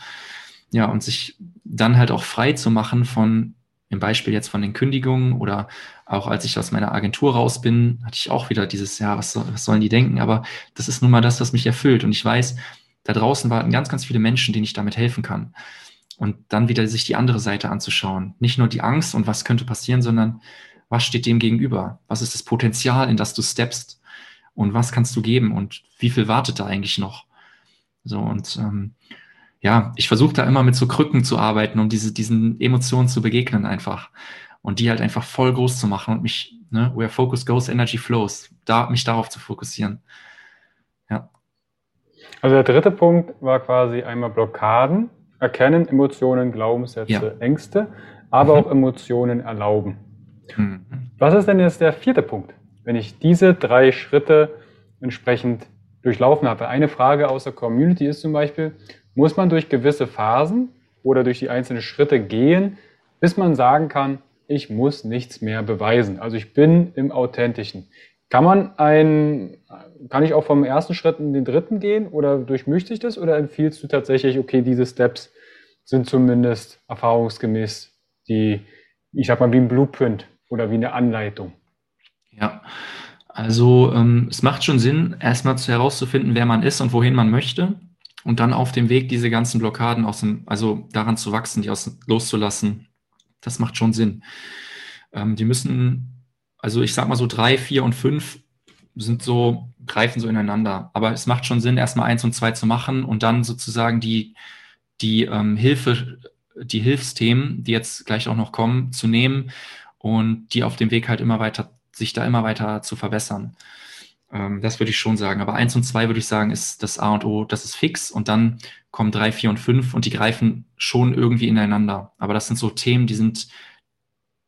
Ja, und sich dann halt auch frei zu machen von, im Beispiel jetzt von den Kündigungen oder auch als ich aus meiner Agentur raus bin, hatte ich auch wieder dieses, ja, was, was sollen die denken? Aber das ist nun mal das, was mich erfüllt. Und ich weiß, da draußen warten ganz, ganz viele Menschen, denen ich damit helfen kann. Und dann wieder sich die andere Seite anzuschauen. Nicht nur die Angst und was könnte passieren, sondern was steht dem gegenüber? Was ist das Potenzial, in das du steppst? Und was kannst du geben? Und wie viel wartet da eigentlich noch? So, und ähm, ja, ich versuche da immer mit so Krücken zu arbeiten, um diese, diesen Emotionen zu begegnen einfach. Und die halt einfach voll groß zu machen und mich, ne, where focus goes, energy flows, da, mich darauf zu fokussieren. Also der dritte Punkt war quasi einmal Blockaden, erkennen, Emotionen, Glaubenssätze, ja. Ängste, aber mhm. auch Emotionen erlauben. Mhm. Was ist denn jetzt der vierte Punkt, wenn ich diese drei Schritte entsprechend durchlaufen habe? Eine Frage aus der Community ist zum Beispiel, muss man durch gewisse Phasen oder durch die einzelnen Schritte gehen, bis man sagen kann, ich muss nichts mehr beweisen. Also ich bin im Authentischen. Kann man ein, kann ich auch vom ersten Schritt in den dritten gehen oder durchmüchte ich das oder empfiehlst du tatsächlich, okay, diese Steps sind zumindest erfahrungsgemäß die, ich sag mal, wie ein Blueprint oder wie eine Anleitung? Ja, also ähm, es macht schon Sinn, erstmal herauszufinden, wer man ist und wohin man möchte und dann auf dem Weg diese ganzen Blockaden aus dem, also daran zu wachsen, die aus, loszulassen. Das macht schon Sinn. Ähm, die müssen also ich sag mal so drei, vier und fünf sind so, greifen so ineinander. Aber es macht schon Sinn, erstmal eins und zwei zu machen und dann sozusagen die, die ähm, Hilfe, die Hilfsthemen, die jetzt gleich auch noch kommen, zu nehmen und die auf dem Weg halt immer weiter, sich da immer weiter zu verbessern. Ähm, das würde ich schon sagen. Aber eins und zwei würde ich sagen, ist das A und O, das ist fix und dann kommen drei, vier und fünf und die greifen schon irgendwie ineinander. Aber das sind so Themen, die sind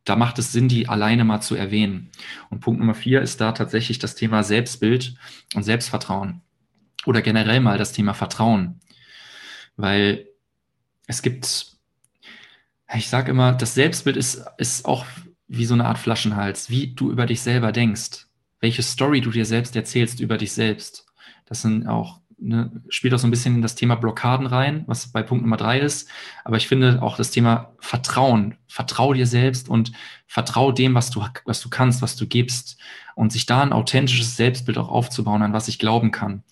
da macht es Sinn, die alleine mal zu erwähnen. Und Punkt Nummer vier ist da tatsächlich das Thema Selbstbild und Selbstvertrauen. Oder generell mal das Thema Vertrauen. Weil es gibt, ich sage immer, das Selbstbild ist, ist auch wie so eine Art Flaschenhals, wie du über dich selber denkst, welche Story du dir selbst erzählst über dich selbst. Das sind auch ne, spielt auch so ein bisschen in das Thema Blockaden rein, was bei Punkt Nummer drei ist. Aber ich finde auch das Thema Vertrauen. Vertrau dir selbst und vertrau dem, was du, was du kannst, was du gibst. Und sich da ein authentisches Selbstbild auch aufzubauen, an was ich glauben kann.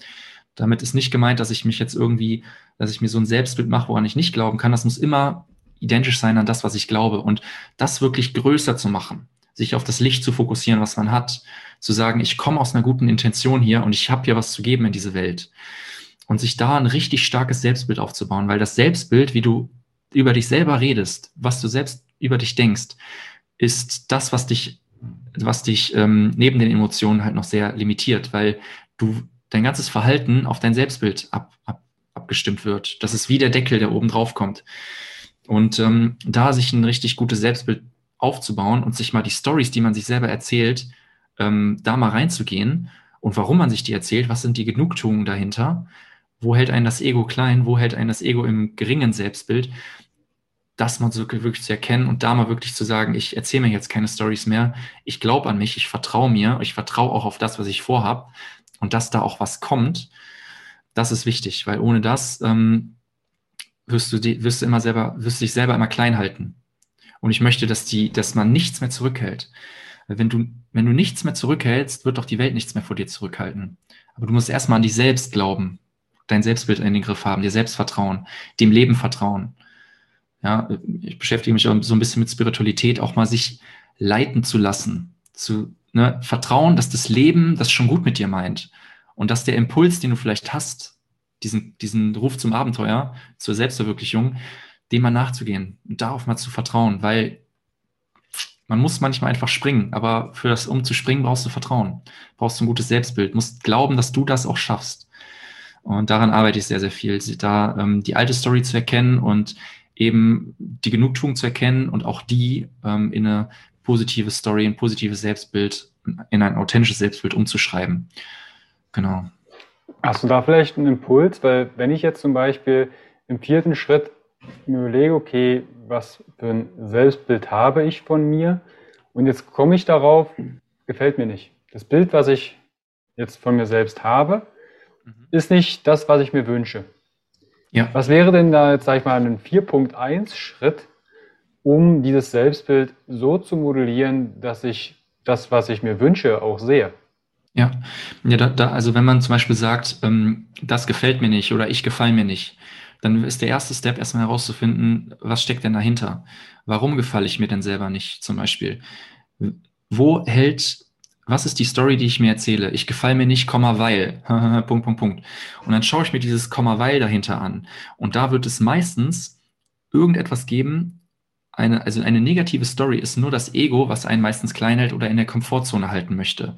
Damit ist nicht gemeint, dass ich mich jetzt irgendwie, dass ich mir so ein Selbstbild mache, woran ich nicht glauben kann. Das muss immer identisch sein an das, was ich glaube. Und das wirklich größer zu machen, sich auf das Licht zu fokussieren, was man hat, zu sagen, ich komme aus einer guten Intention hier und ich habe hier was zu geben in diese Welt. Und sich da ein richtig starkes Selbstbild aufzubauen, weil das Selbstbild, wie du über dich selber redest, was du selbst über dich denkst, ist das, was dich, was dich ähm, neben den Emotionen halt noch sehr limitiert, weil du dein ganzes Verhalten auf dein Selbstbild ab, ab, abgestimmt wird. Das ist wie der Deckel, der oben drauf kommt. Und ähm, da sich ein richtig gutes Selbstbild aufzubauen und sich mal die Stories, die man sich selber erzählt, ähm, da mal reinzugehen und warum man sich die erzählt, was sind die Genugtuungen dahinter, wo hält einen das Ego klein, wo hält einen das Ego im geringen Selbstbild, das mal so wirklich zu erkennen und da mal wirklich zu sagen, ich erzähle mir jetzt keine Stories mehr, ich glaube an mich, ich vertraue mir, ich vertraue auch auf das, was ich vorhab und dass da auch was kommt, das ist wichtig, weil ohne das ähm, wirst du die, wirst du immer selber, wirst dich selber immer klein halten. Und ich möchte, dass die, dass man nichts mehr zurückhält. Wenn du, wenn du nichts mehr zurückhältst, wird doch die Welt nichts mehr vor dir zurückhalten. Aber du musst erstmal an dich selbst glauben, dein Selbstbild in den Griff haben, dir selbst vertrauen, dem Leben vertrauen. Ja, ich beschäftige mich auch so ein bisschen mit Spiritualität, auch mal sich leiten zu lassen, zu ne, vertrauen, dass das Leben das schon gut mit dir meint und dass der Impuls, den du vielleicht hast, diesen, diesen Ruf zum Abenteuer, zur Selbstverwirklichung, dem mal nachzugehen und darauf mal zu vertrauen, weil man muss manchmal einfach springen, aber für das, um zu springen, brauchst du Vertrauen, brauchst du ein gutes Selbstbild, musst glauben, dass du das auch schaffst. Und daran arbeite ich sehr, sehr viel, da ähm, die alte Story zu erkennen und eben die Genugtuung zu erkennen und auch die ähm, in eine positive Story, ein positives Selbstbild, in ein authentisches Selbstbild umzuschreiben. Genau. Hast du da vielleicht einen Impuls? Weil wenn ich jetzt zum Beispiel im vierten Schritt mir überlege, okay, was für ein Selbstbild habe ich von mir? Und jetzt komme ich darauf, gefällt mir nicht. Das Bild, was ich jetzt von mir selbst habe, mhm. ist nicht das, was ich mir wünsche. Ja. Was wäre denn da jetzt, sage ich mal, ein 4.1 Schritt, um dieses Selbstbild so zu modellieren, dass ich das, was ich mir wünsche, auch sehe? Ja, ja da, da, also wenn man zum Beispiel sagt, ähm, das gefällt mir nicht oder ich gefalle mir nicht, dann ist der erste Step erstmal herauszufinden, was steckt denn dahinter? Warum gefalle ich mir denn selber nicht zum Beispiel? Wo hält, was ist die Story, die ich mir erzähle? Ich gefalle mir nicht, Komma, weil, Punkt, Punkt, Punkt. Und dann schaue ich mir dieses Komma, weil dahinter an. Und da wird es meistens irgendetwas geben, eine, also eine negative Story ist nur das Ego, was einen meistens klein hält oder in der Komfortzone halten möchte.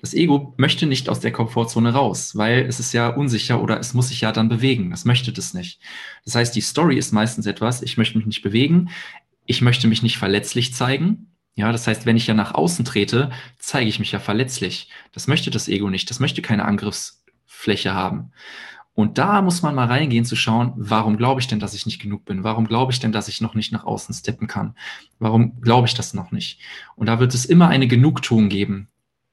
Das Ego möchte nicht aus der Komfortzone raus, weil es ist ja unsicher oder es muss sich ja dann bewegen. Das möchte das nicht. Das heißt, die Story ist meistens etwas, ich möchte mich nicht bewegen, ich möchte mich nicht verletzlich zeigen. Ja, das heißt, wenn ich ja nach außen trete, zeige ich mich ja verletzlich. Das möchte das Ego nicht. Das möchte keine Angriffsfläche haben. Und da muss man mal reingehen zu schauen, warum glaube ich denn, dass ich nicht genug bin? Warum glaube ich denn, dass ich noch nicht nach außen steppen kann? Warum glaube ich das noch nicht? Und da wird es immer eine Genugtuung geben.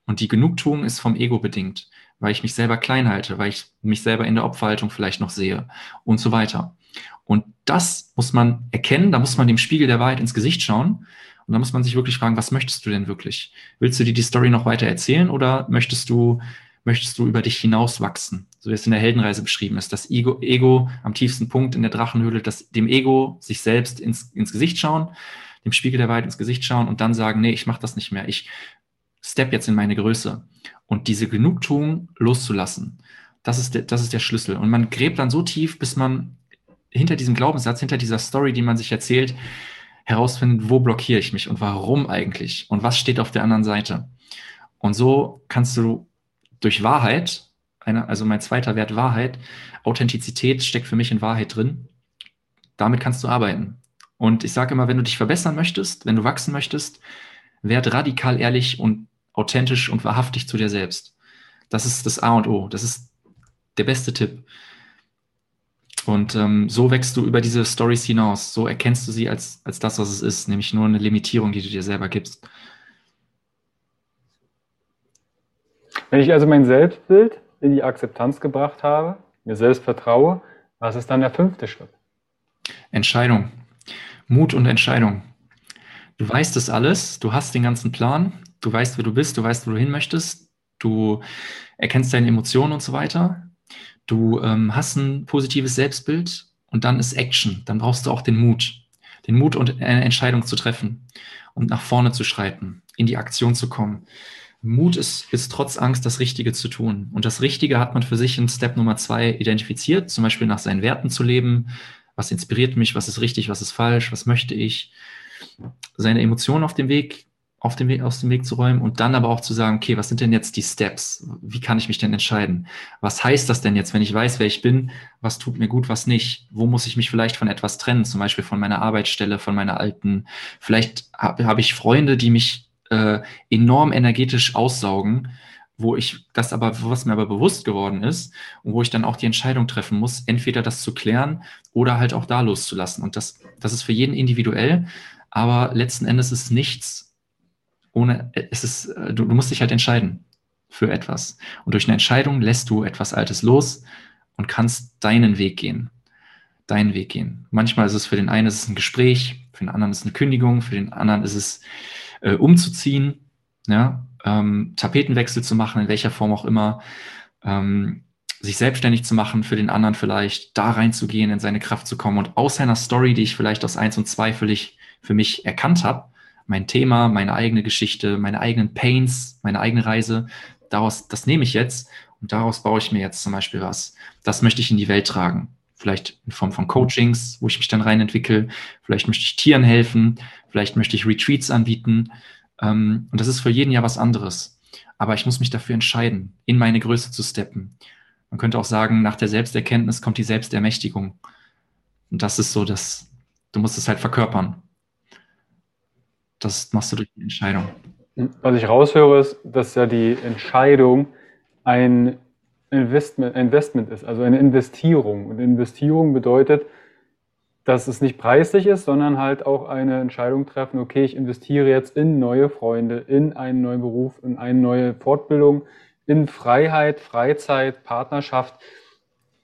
Und die Genugtuung ist vom Ego bedingt, weil ich mich selber klein halte, weil ich mich selber in der Opferhaltung vielleicht noch sehe und so weiter. Und das muss man erkennen, da muss man dem Spiegel der Wahrheit ins Gesicht schauen. Und da muss man sich wirklich fragen, was möchtest du denn wirklich? Willst du dir die Story noch weiter erzählen oder möchtest du möchtest du über dich hinauswachsen, so wie es in der Heldenreise beschrieben ist. Das Ego, Ego am tiefsten Punkt in der Drachenhöhle, das, dem Ego sich selbst ins, ins Gesicht schauen, dem Spiegel der Wahrheit ins Gesicht schauen und dann sagen, nee, ich mache das nicht mehr. Ich step jetzt in meine Größe. Und diese Genugtuung loszulassen, das ist, der, das ist der Schlüssel. Und man gräbt dann so tief, bis man hinter diesem Glaubenssatz, hinter dieser Story, die man sich erzählt, herausfindet, wo blockiere ich mich und warum eigentlich und was steht auf der anderen Seite. Und so kannst du durch Wahrheit, eine, also mein zweiter Wert Wahrheit, Authentizität steckt für mich in Wahrheit drin. Damit kannst du arbeiten. Und ich sage immer, wenn du dich verbessern möchtest, wenn du wachsen möchtest, werd radikal ehrlich und authentisch und wahrhaftig zu dir selbst. Das ist das A und O. Das ist der beste Tipp. Und ähm, so wächst du über diese Stories hinaus. So erkennst du sie als, als das, was es ist, nämlich nur eine Limitierung, die du dir selber gibst. Wenn ich also mein Selbstbild in die Akzeptanz gebracht habe, mir selbst vertraue, was ist dann der fünfte Schritt? Entscheidung. Mut und Entscheidung. Du weißt es alles, du hast den ganzen Plan, du weißt, wer du bist, du weißt, wo du hin möchtest, du erkennst deine Emotionen und so weiter. Du ähm, hast ein positives Selbstbild und dann ist Action. Dann brauchst du auch den Mut. Den Mut und eine Entscheidung zu treffen und nach vorne zu schreiten, in die Aktion zu kommen. Mut ist, ist trotz Angst das Richtige zu tun. Und das Richtige hat man für sich in Step Nummer zwei identifiziert, zum Beispiel nach seinen Werten zu leben. Was inspiriert mich? Was ist richtig? Was ist falsch? Was möchte ich? Seine Emotionen auf dem Weg, auf dem Weg, aus dem Weg zu räumen und dann aber auch zu sagen, okay, was sind denn jetzt die Steps? Wie kann ich mich denn entscheiden? Was heißt das denn jetzt, wenn ich weiß, wer ich bin? Was tut mir gut, was nicht? Wo muss ich mich vielleicht von etwas trennen? Zum Beispiel von meiner Arbeitsstelle, von meiner alten. Vielleicht habe hab ich Freunde, die mich äh, enorm energetisch aussaugen, wo ich das aber, was mir aber bewusst geworden ist und wo ich dann auch die Entscheidung treffen muss, entweder das zu klären oder halt auch da loszulassen. Und das, das ist für jeden individuell, aber letzten Endes ist nichts ohne, es ist, äh, du, du musst dich halt entscheiden für etwas. Und durch eine Entscheidung lässt du etwas Altes los und kannst deinen Weg gehen. Deinen Weg gehen. Manchmal ist es für den einen ist es ein Gespräch, für den anderen ist es eine Kündigung, für den anderen ist es äh, umzuziehen, ja, ähm, Tapetenwechsel zu machen, in welcher Form auch immer, ähm, sich selbstständig zu machen, für den anderen vielleicht da reinzugehen, in seine Kraft zu kommen und aus seiner Story, die ich vielleicht aus eins und zwei völlig für mich erkannt habe, mein Thema, meine eigene Geschichte, meine eigenen Pains, meine eigene Reise, daraus, das nehme ich jetzt und daraus baue ich mir jetzt zum Beispiel was. Das möchte ich in die Welt tragen. Vielleicht in Form von Coachings, wo ich mich dann rein entwickle. Vielleicht möchte ich Tieren helfen. Vielleicht möchte ich Retreats anbieten. Ähm, und das ist für jeden ja was anderes. Aber ich muss mich dafür entscheiden, in meine Größe zu steppen. Man könnte auch sagen, nach der Selbsterkenntnis kommt die Selbstermächtigung. Und das ist so, dass du musst es halt verkörpern. Das machst du durch die Entscheidung. Was ich raushöre, ist, dass ja die Entscheidung ein Investment, Investment ist, also eine Investierung. Und Investierung bedeutet, dass es nicht preislich ist, sondern halt auch eine Entscheidung treffen, okay, ich investiere jetzt in neue Freunde, in einen neuen Beruf, in eine neue Fortbildung, in Freiheit, Freizeit, Partnerschaft,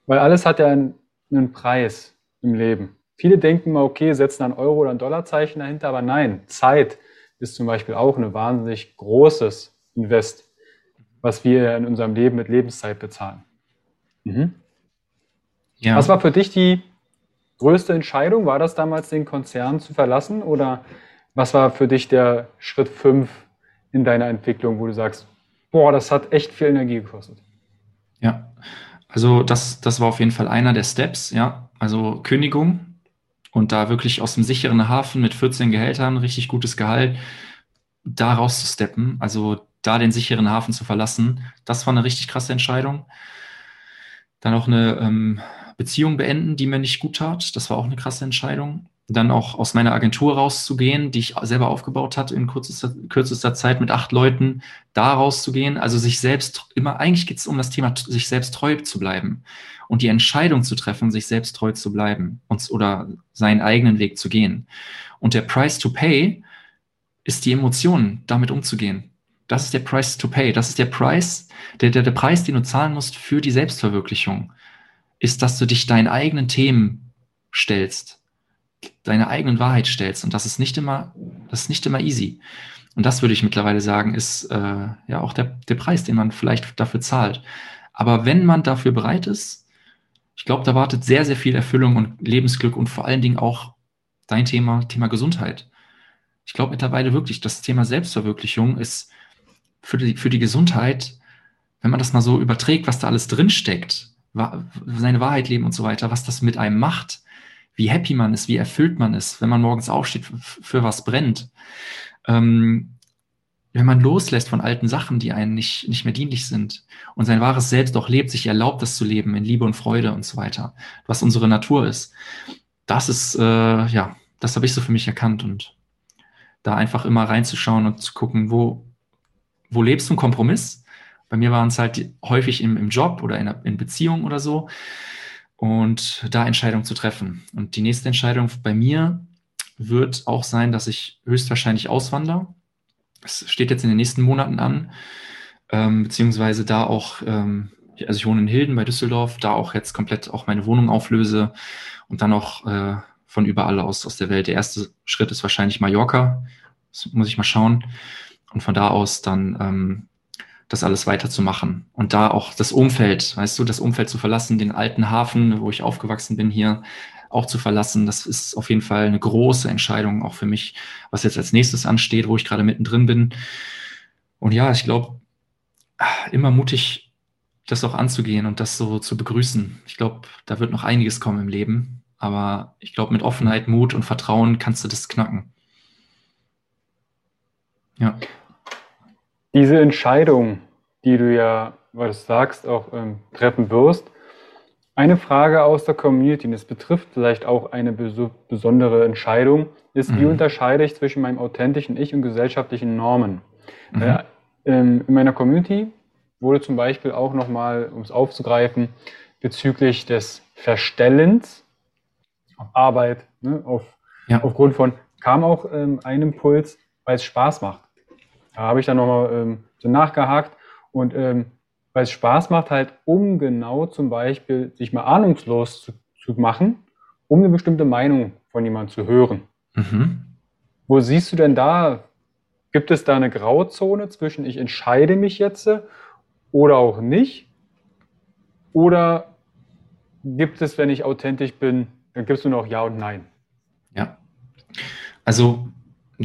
weil alles hat ja einen, einen Preis im Leben. Viele denken mal, okay, setzen ein Euro oder ein Dollarzeichen dahinter, aber nein, Zeit ist zum Beispiel auch ein wahnsinnig großes Invest, was wir in unserem Leben mit Lebenszeit bezahlen. Mhm. Ja. Was war für dich die größte Entscheidung? War das damals, den Konzern zu verlassen? Oder was war für dich der Schritt fünf in deiner Entwicklung, wo du sagst, boah, das hat echt viel Energie gekostet? Ja, also das, das war auf jeden Fall einer der Steps, ja. Also Kündigung und da wirklich aus dem sicheren Hafen mit 14 Gehältern, richtig gutes Gehalt, da rauszusteppen, also da den sicheren Hafen zu verlassen, das war eine richtig krasse Entscheidung. Dann auch eine ähm, Beziehung beenden, die mir nicht gut tat. Das war auch eine krasse Entscheidung. dann auch aus meiner Agentur rauszugehen, die ich selber aufgebaut hatte in kürzester, kürzester Zeit mit acht Leuten, da rauszugehen, also sich selbst immer, eigentlich geht es um das Thema, sich selbst treu zu bleiben und die Entscheidung zu treffen, sich selbst treu zu bleiben und, oder seinen eigenen Weg zu gehen. Und der Price to Pay ist die Emotion, damit umzugehen. Das ist der Price to Pay. Das ist der Preis, der, der, der Preis, den du zahlen musst für die Selbstverwirklichung, ist, dass du dich deinen eigenen Themen stellst deine eigenen Wahrheit stellst. Und das ist nicht immer, das ist nicht immer easy. Und das würde ich mittlerweile sagen, ist äh, ja auch der, der Preis, den man vielleicht dafür zahlt. Aber wenn man dafür bereit ist, ich glaube, da wartet sehr, sehr viel Erfüllung und Lebensglück und vor allen Dingen auch dein Thema, Thema Gesundheit. Ich glaube mittlerweile wirklich, das Thema Selbstverwirklichung ist für die, für die Gesundheit, wenn man das mal so überträgt, was da alles drinsteckt, seine Wahrheit leben und so weiter, was das mit einem macht, wie happy man ist, wie erfüllt man ist, wenn man morgens aufsteht, für was brennt. Ähm, wenn man loslässt von alten Sachen, die einen nicht, nicht mehr dienlich sind und sein wahres Selbst auch lebt, sich erlaubt, das zu leben in Liebe und Freude und so weiter, was unsere Natur ist. Das ist, äh, ja, das habe ich so für mich erkannt und da einfach immer reinzuschauen und zu gucken, wo, wo lebst du einen Kompromiss? Bei mir waren es halt häufig im, im Job oder in, in Beziehung oder so und da Entscheidungen zu treffen. Und die nächste Entscheidung bei mir wird auch sein, dass ich höchstwahrscheinlich auswandere. Das steht jetzt in den nächsten Monaten an, ähm, beziehungsweise da auch, ähm, also ich wohne in Hilden bei Düsseldorf, da auch jetzt komplett auch meine Wohnung auflöse und dann auch äh, von überall aus aus der Welt. Der erste Schritt ist wahrscheinlich Mallorca, das muss ich mal schauen. Und von da aus dann ähm, das alles weiterzumachen. Und da auch das Umfeld, weißt du, das Umfeld zu verlassen, den alten Hafen, wo ich aufgewachsen bin hier, auch zu verlassen, das ist auf jeden Fall eine große Entscheidung, auch für mich, was jetzt als nächstes ansteht, wo ich gerade mittendrin bin. Und ja, ich glaube, immer mutig, das auch anzugehen und das so zu begrüßen. Ich glaube, da wird noch einiges kommen im Leben. Aber ich glaube, mit Offenheit, Mut und Vertrauen kannst du das knacken. Ja diese Entscheidung, die du ja, was du sagst, auch ähm, treffen wirst, eine Frage aus der Community, und es betrifft vielleicht auch eine besondere Entscheidung, ist, mhm. wie unterscheide ich zwischen meinem authentischen Ich und gesellschaftlichen Normen? Mhm. Äh, ähm, in meiner Community wurde zum Beispiel auch nochmal, um es aufzugreifen, bezüglich des Verstellens auf Arbeit, ne, auf, ja. aufgrund von, kam auch ähm, ein Impuls, weil es Spaß macht. Da habe ich dann nochmal ähm, so nachgehakt und ähm, weil es Spaß macht, halt, um genau zum Beispiel sich mal ahnungslos zu, zu machen, um eine bestimmte Meinung von jemandem zu hören. Mhm. Wo siehst du denn da, gibt es da eine Grauzone zwischen ich entscheide mich jetzt oder auch nicht? Oder gibt es, wenn ich authentisch bin, dann gibst du noch Ja und Nein? Ja. Also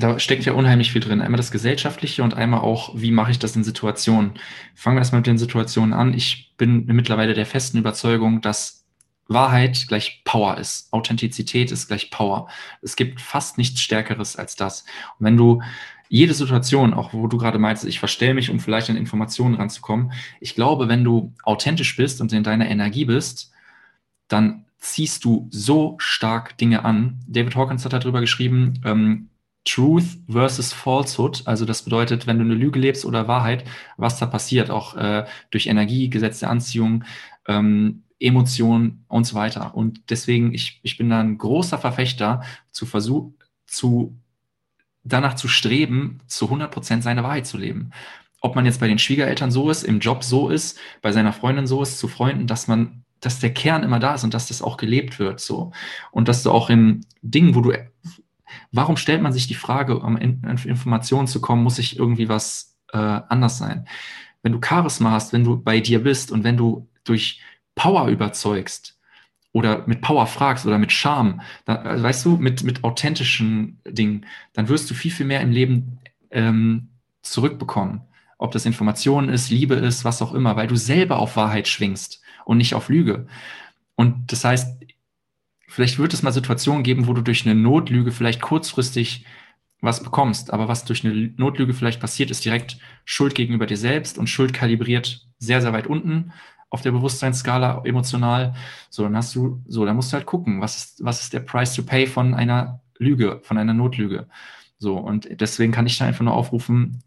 da steckt ja unheimlich viel drin. Einmal das Gesellschaftliche und einmal auch, wie mache ich das in Situationen. Fangen wir erstmal mit den Situationen an. Ich bin mittlerweile der festen Überzeugung, dass Wahrheit gleich Power ist. Authentizität ist gleich Power. Es gibt fast nichts Stärkeres als das. Und wenn du jede Situation, auch wo du gerade meinst, ich verstelle mich, um vielleicht an Informationen ranzukommen, ich glaube, wenn du authentisch bist und in deiner Energie bist, dann ziehst du so stark Dinge an. David Hawkins hat darüber geschrieben, ähm, Truth versus Falsehood. Also das bedeutet, wenn du eine Lüge lebst oder Wahrheit, was da passiert, auch äh, durch Energie, Gesetz der Anziehung, ähm, Emotionen und so weiter. Und deswegen, ich, ich bin da ein großer Verfechter zu versuchen, zu danach zu streben, zu 100 Prozent seine Wahrheit zu leben. Ob man jetzt bei den Schwiegereltern so ist, im Job so ist, bei seiner Freundin so ist, zu Freunden, dass man, dass der Kern immer da ist und dass das auch gelebt wird, so. Und dass du auch in Dingen, wo du Warum stellt man sich die Frage, um in, in Informationen zu kommen, muss ich irgendwie was äh, anders sein? Wenn du Charisma hast, wenn du bei dir bist und wenn du durch Power überzeugst oder mit Power fragst oder mit Charme, dann, also weißt du, mit, mit authentischen Dingen, dann wirst du viel, viel mehr im Leben ähm, zurückbekommen. Ob das Information ist, Liebe ist, was auch immer, weil du selber auf Wahrheit schwingst und nicht auf Lüge. Und das heißt, Vielleicht wird es mal Situationen geben, wo du durch eine Notlüge vielleicht kurzfristig was bekommst. Aber was durch eine Notlüge vielleicht passiert, ist direkt Schuld gegenüber dir selbst und Schuld kalibriert sehr, sehr weit unten. auf der Bewusstseinsskala emotional. So, dann hast du, so, dann musst du halt gucken, was ist, was ist der Price to pay von einer Lüge, von einer Notlüge. So, und deswegen kann ich da einfach nur aufrufen,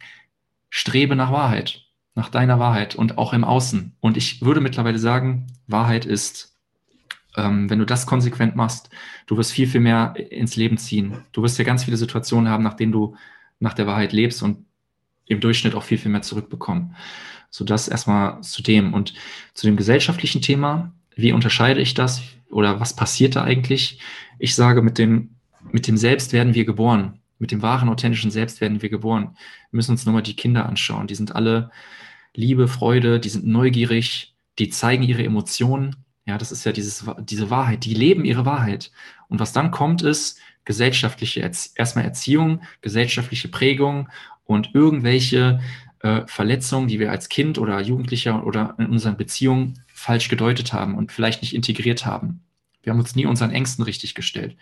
strebe nach Wahrheit, nach deiner Wahrheit und auch im Außen. Und ich würde mittlerweile sagen, Wahrheit ist, ähm, wenn du das konsequent machst, du wirst viel, viel mehr ins Leben ziehen. Du wirst ja ganz viele Situationen haben, nach denen du nach der Wahrheit lebst und im Durchschnitt auch viel, viel mehr zurückbekommen. So das erstmal zu dem. Und zu dem gesellschaftlichen Thema, wie unterscheide ich das oder was passiert da eigentlich? Ich sage, mit dem, mit dem Selbst werden wir geboren. Mit dem wahren, authentischen Selbst werden wir geboren. Wir müssen uns nur mal die Kinder anschauen. Die sind alle Liebe, Freude, die sind neugierig, die zeigen ihre Emotionen. Ja, das ist ja dieses, diese Wahrheit. Die leben ihre Wahrheit. Und was dann kommt, ist gesellschaftliche, erstmal Erziehung, gesellschaftliche Prägung und irgendwelche äh, Verletzungen, die wir als Kind oder Jugendlicher oder in unseren Beziehungen falsch gedeutet haben und vielleicht nicht integriert haben. Wir haben uns nie unseren Ängsten richtig gestellt.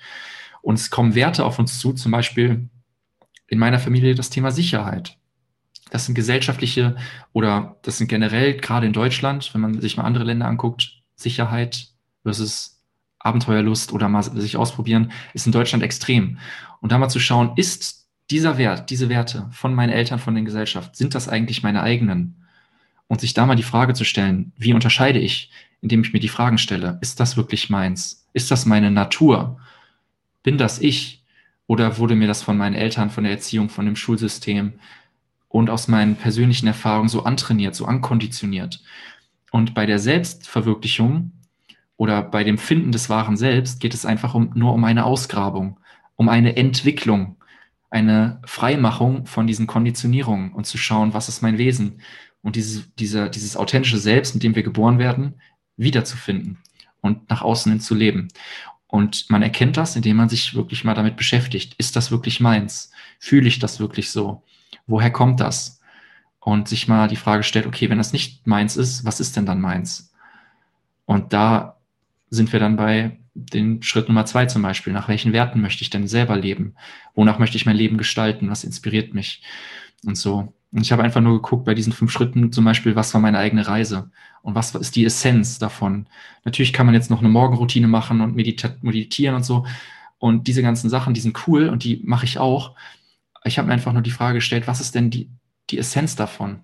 Und es kommen Werte auf uns zu, zum Beispiel in meiner Familie das Thema Sicherheit. Das sind gesellschaftliche oder das sind generell gerade in Deutschland, wenn man sich mal andere Länder anguckt, Sicherheit versus Abenteuerlust oder mal sich ausprobieren, ist in Deutschland extrem. Und da mal zu schauen, ist dieser Wert, diese Werte von meinen Eltern, von der Gesellschaft, sind das eigentlich meine eigenen? Und sich da mal die Frage zu stellen, wie unterscheide ich, indem ich mir die Fragen stelle, ist das wirklich meins? Ist das meine Natur? bin das ich? Oder wurde mir das von meinen Eltern, von der Erziehung, von dem Schulsystem und aus meinen persönlichen Erfahrungen so antrainiert, so ankonditioniert? Und bei der Selbstverwirklichung oder bei dem Finden des wahren Selbst geht es einfach um, nur um eine Ausgrabung, um eine Entwicklung, eine Freimachung von diesen Konditionierungen und zu schauen, was ist mein Wesen und dieses, dieser, dieses authentische Selbst, mit dem wir geboren werden, wiederzufinden und nach außen hin zu leben. Und man erkennt das, indem man sich wirklich mal damit beschäftigt. Ist das wirklich meins? Fühle ich das wirklich so? Woher kommt das? Und sich mal die Frage stellt, okay, wenn das nicht meins ist, was ist denn dann meins? Und da sind wir dann bei den Schritt Nummer zwei zum Beispiel. Nach welchen Werten möchte ich denn selber leben? Wonach möchte ich mein Leben gestalten? Was inspiriert mich? Und so. Und ich habe einfach nur geguckt bei diesen fünf Schritten zum Beispiel, was war meine eigene Reise und was ist die Essenz davon. Natürlich kann man jetzt noch eine Morgenroutine machen und meditieren und so. Und diese ganzen Sachen, die sind cool und die mache ich auch. Ich habe mir einfach nur die Frage gestellt, was ist denn die, die Essenz davon?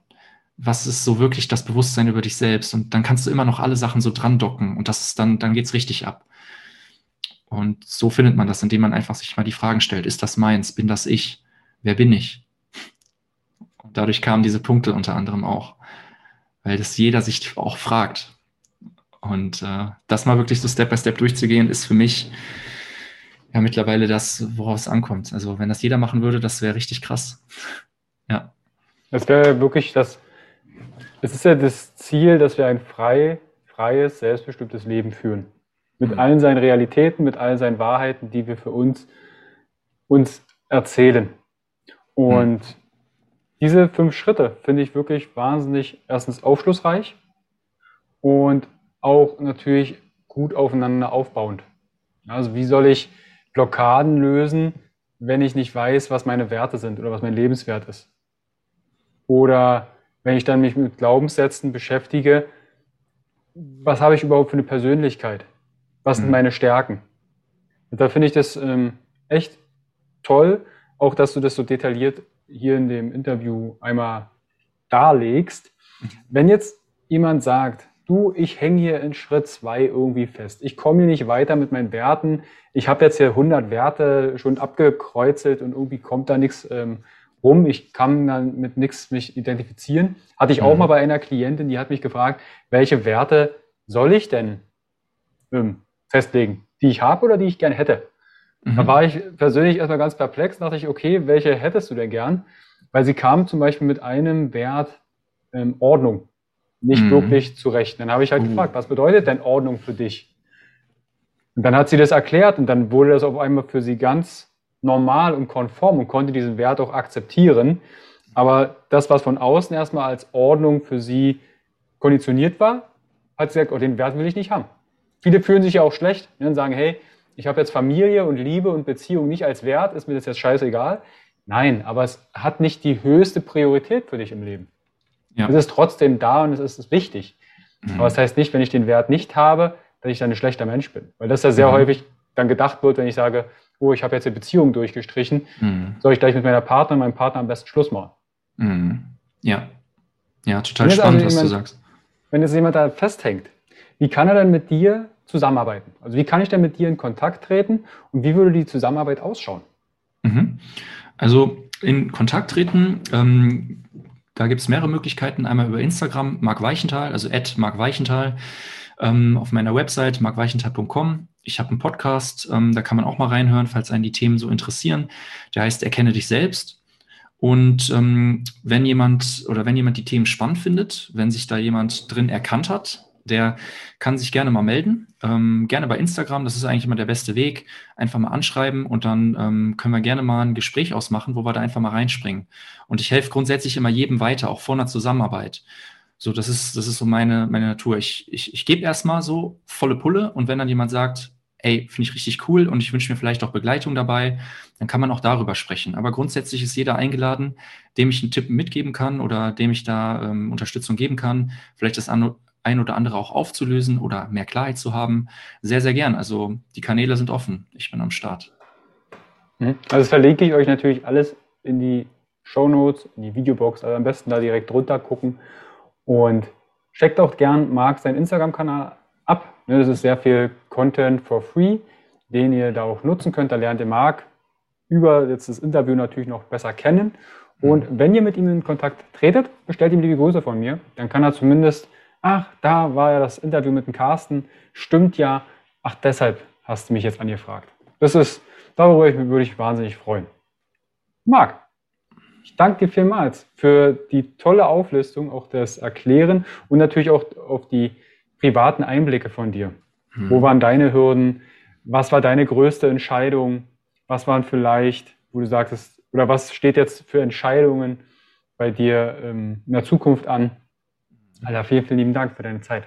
Was ist so wirklich das Bewusstsein über dich selbst? Und dann kannst du immer noch alle Sachen so dran docken und das ist dann, dann geht's richtig ab. Und so findet man das, indem man einfach sich mal die Fragen stellt, ist das meins? Bin das ich? Wer bin ich? dadurch kamen diese Punkte unter anderem auch, weil das jeder sich auch fragt. Und äh, das mal wirklich so Step by Step durchzugehen, ist für mich ja mittlerweile das, worauf es ankommt. Also wenn das jeder machen würde, das wäre richtig krass. Ja. Das wäre wirklich das, es ist ja das Ziel, dass wir ein frei, freies, selbstbestimmtes Leben führen. Mit mhm. allen seinen Realitäten, mit allen seinen Wahrheiten, die wir für uns, uns erzählen. Und mhm diese fünf Schritte finde ich wirklich wahnsinnig erstens aufschlussreich und auch natürlich gut aufeinander aufbauend. Also wie soll ich Blockaden lösen, wenn ich nicht weiß, was meine Werte sind oder was mein Lebenswert ist? Oder wenn ich dann mich mit Glaubenssätzen beschäftige, was habe ich überhaupt für eine Persönlichkeit? Was sind mhm. meine Stärken? Und da finde ich das ähm, echt toll, auch dass du das so detailliert hier in dem Interview einmal darlegst. Wenn jetzt jemand sagt, du, ich hänge hier in Schritt zwei irgendwie fest, ich komme hier nicht weiter mit meinen Werten, ich habe jetzt hier 100 Werte schon abgekreuzelt und irgendwie kommt da nichts ähm, rum, ich kann dann mit nichts mich identifizieren. Hatte ich auch mhm. mal bei einer Klientin, die hat mich gefragt, welche Werte soll ich denn ähm, festlegen, die ich habe oder die ich gern hätte? Mhm. Da war ich persönlich erstmal ganz perplex, dachte ich, okay, welche hättest du denn gern? Weil sie kam zum Beispiel mit einem Wert ähm, Ordnung nicht mhm. wirklich zurecht. Dann habe ich halt uh. gefragt, was bedeutet denn Ordnung für dich? Und dann hat sie das erklärt und dann wurde das auf einmal für sie ganz normal und konform und konnte diesen Wert auch akzeptieren. Aber das, was von außen erstmal als Ordnung für sie konditioniert war, hat sie gesagt, oh, den Wert will ich nicht haben. Viele fühlen sich ja auch schlecht ne, und sagen, hey, ich habe jetzt Familie und Liebe und Beziehung nicht als Wert, ist mir das jetzt scheißegal. Nein, aber es hat nicht die höchste Priorität für dich im Leben. Ja. Es ist trotzdem da und es ist wichtig. Mhm. Aber das heißt nicht, wenn ich den Wert nicht habe, dass ich dann ein schlechter Mensch bin. Weil das ja sehr mhm. häufig dann gedacht wird, wenn ich sage, oh, ich habe jetzt eine Beziehung durchgestrichen, mhm. soll ich gleich mit meiner Partnerin, meinem Partner am besten Schluss machen. Mhm. Ja. Ja, total spannend, also jemand, was du sagst. Wenn jetzt jemand da festhängt, wie kann er denn mit dir zusammenarbeiten? Also wie kann ich denn mit dir in Kontakt treten und wie würde die Zusammenarbeit ausschauen? Mhm. Also in Kontakt treten, ähm, da gibt es mehrere Möglichkeiten. Einmal über Instagram, Marc Weichenthal, also at Marc Weichenthal, ähm, auf meiner Website markweichenthal.com. Ich habe einen Podcast, ähm, da kann man auch mal reinhören, falls einen die Themen so interessieren. Der heißt Erkenne dich selbst. Und ähm, wenn jemand oder wenn jemand die Themen spannend findet, wenn sich da jemand drin erkannt hat, der kann sich gerne mal melden. Ähm, gerne bei Instagram, das ist eigentlich immer der beste Weg. Einfach mal anschreiben und dann ähm, können wir gerne mal ein Gespräch ausmachen, wo wir da einfach mal reinspringen. Und ich helfe grundsätzlich immer jedem weiter, auch vor einer Zusammenarbeit. So, das ist, das ist so meine, meine Natur. Ich, ich, ich gebe erstmal so volle Pulle und wenn dann jemand sagt, ey, finde ich richtig cool und ich wünsche mir vielleicht auch Begleitung dabei, dann kann man auch darüber sprechen. Aber grundsätzlich ist jeder eingeladen, dem ich einen Tipp mitgeben kann oder dem ich da ähm, Unterstützung geben kann, vielleicht das ein oder andere auch aufzulösen oder mehr Klarheit zu haben. Sehr, sehr gern. Also die Kanäle sind offen. Ich bin am Start. Mhm. Also das verlinke ich euch natürlich alles in die Show Notes, in die Videobox. Also am besten da direkt runter gucken. Und checkt auch gern Marc seinen Instagram-Kanal das ist sehr viel Content for free, den ihr da auch nutzen könnt. Da lernt ihr Marc über jetzt das Interview natürlich noch besser kennen. Und mhm. wenn ihr mit ihm in Kontakt tretet, bestellt ihm liebe Grüße von mir. Dann kann er zumindest ach, da war ja das Interview mit dem Carsten, stimmt ja, ach, deshalb hast du mich jetzt angefragt. Das ist, darüber würde ich wahnsinnig freuen. Marc, ich danke dir vielmals für die tolle Auflistung, auch das Erklären und natürlich auch auf die privaten Einblicke von dir. Hm. Wo waren deine Hürden? Was war deine größte Entscheidung? Was waren vielleicht, wo du sagst, oder was steht jetzt für Entscheidungen bei dir ähm, in der Zukunft an? Alter, vielen, vielen lieben Dank für deine Zeit.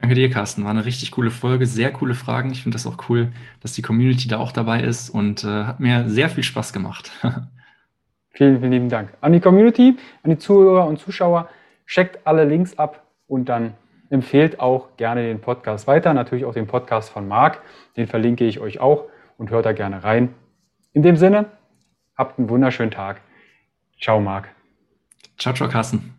Danke dir, Carsten. War eine richtig coole Folge, sehr coole Fragen. Ich finde das auch cool, dass die Community da auch dabei ist und äh, hat mir sehr viel Spaß gemacht. vielen, vielen lieben Dank. An die Community, an die Zuhörer und Zuschauer, checkt alle Links ab und dann empfehlt auch gerne den Podcast weiter. Natürlich auch den Podcast von Marc, den verlinke ich euch auch und hört da gerne rein. In dem Sinne, habt einen wunderschönen Tag. Ciao, Marc. Ciao, ciao, Carsten.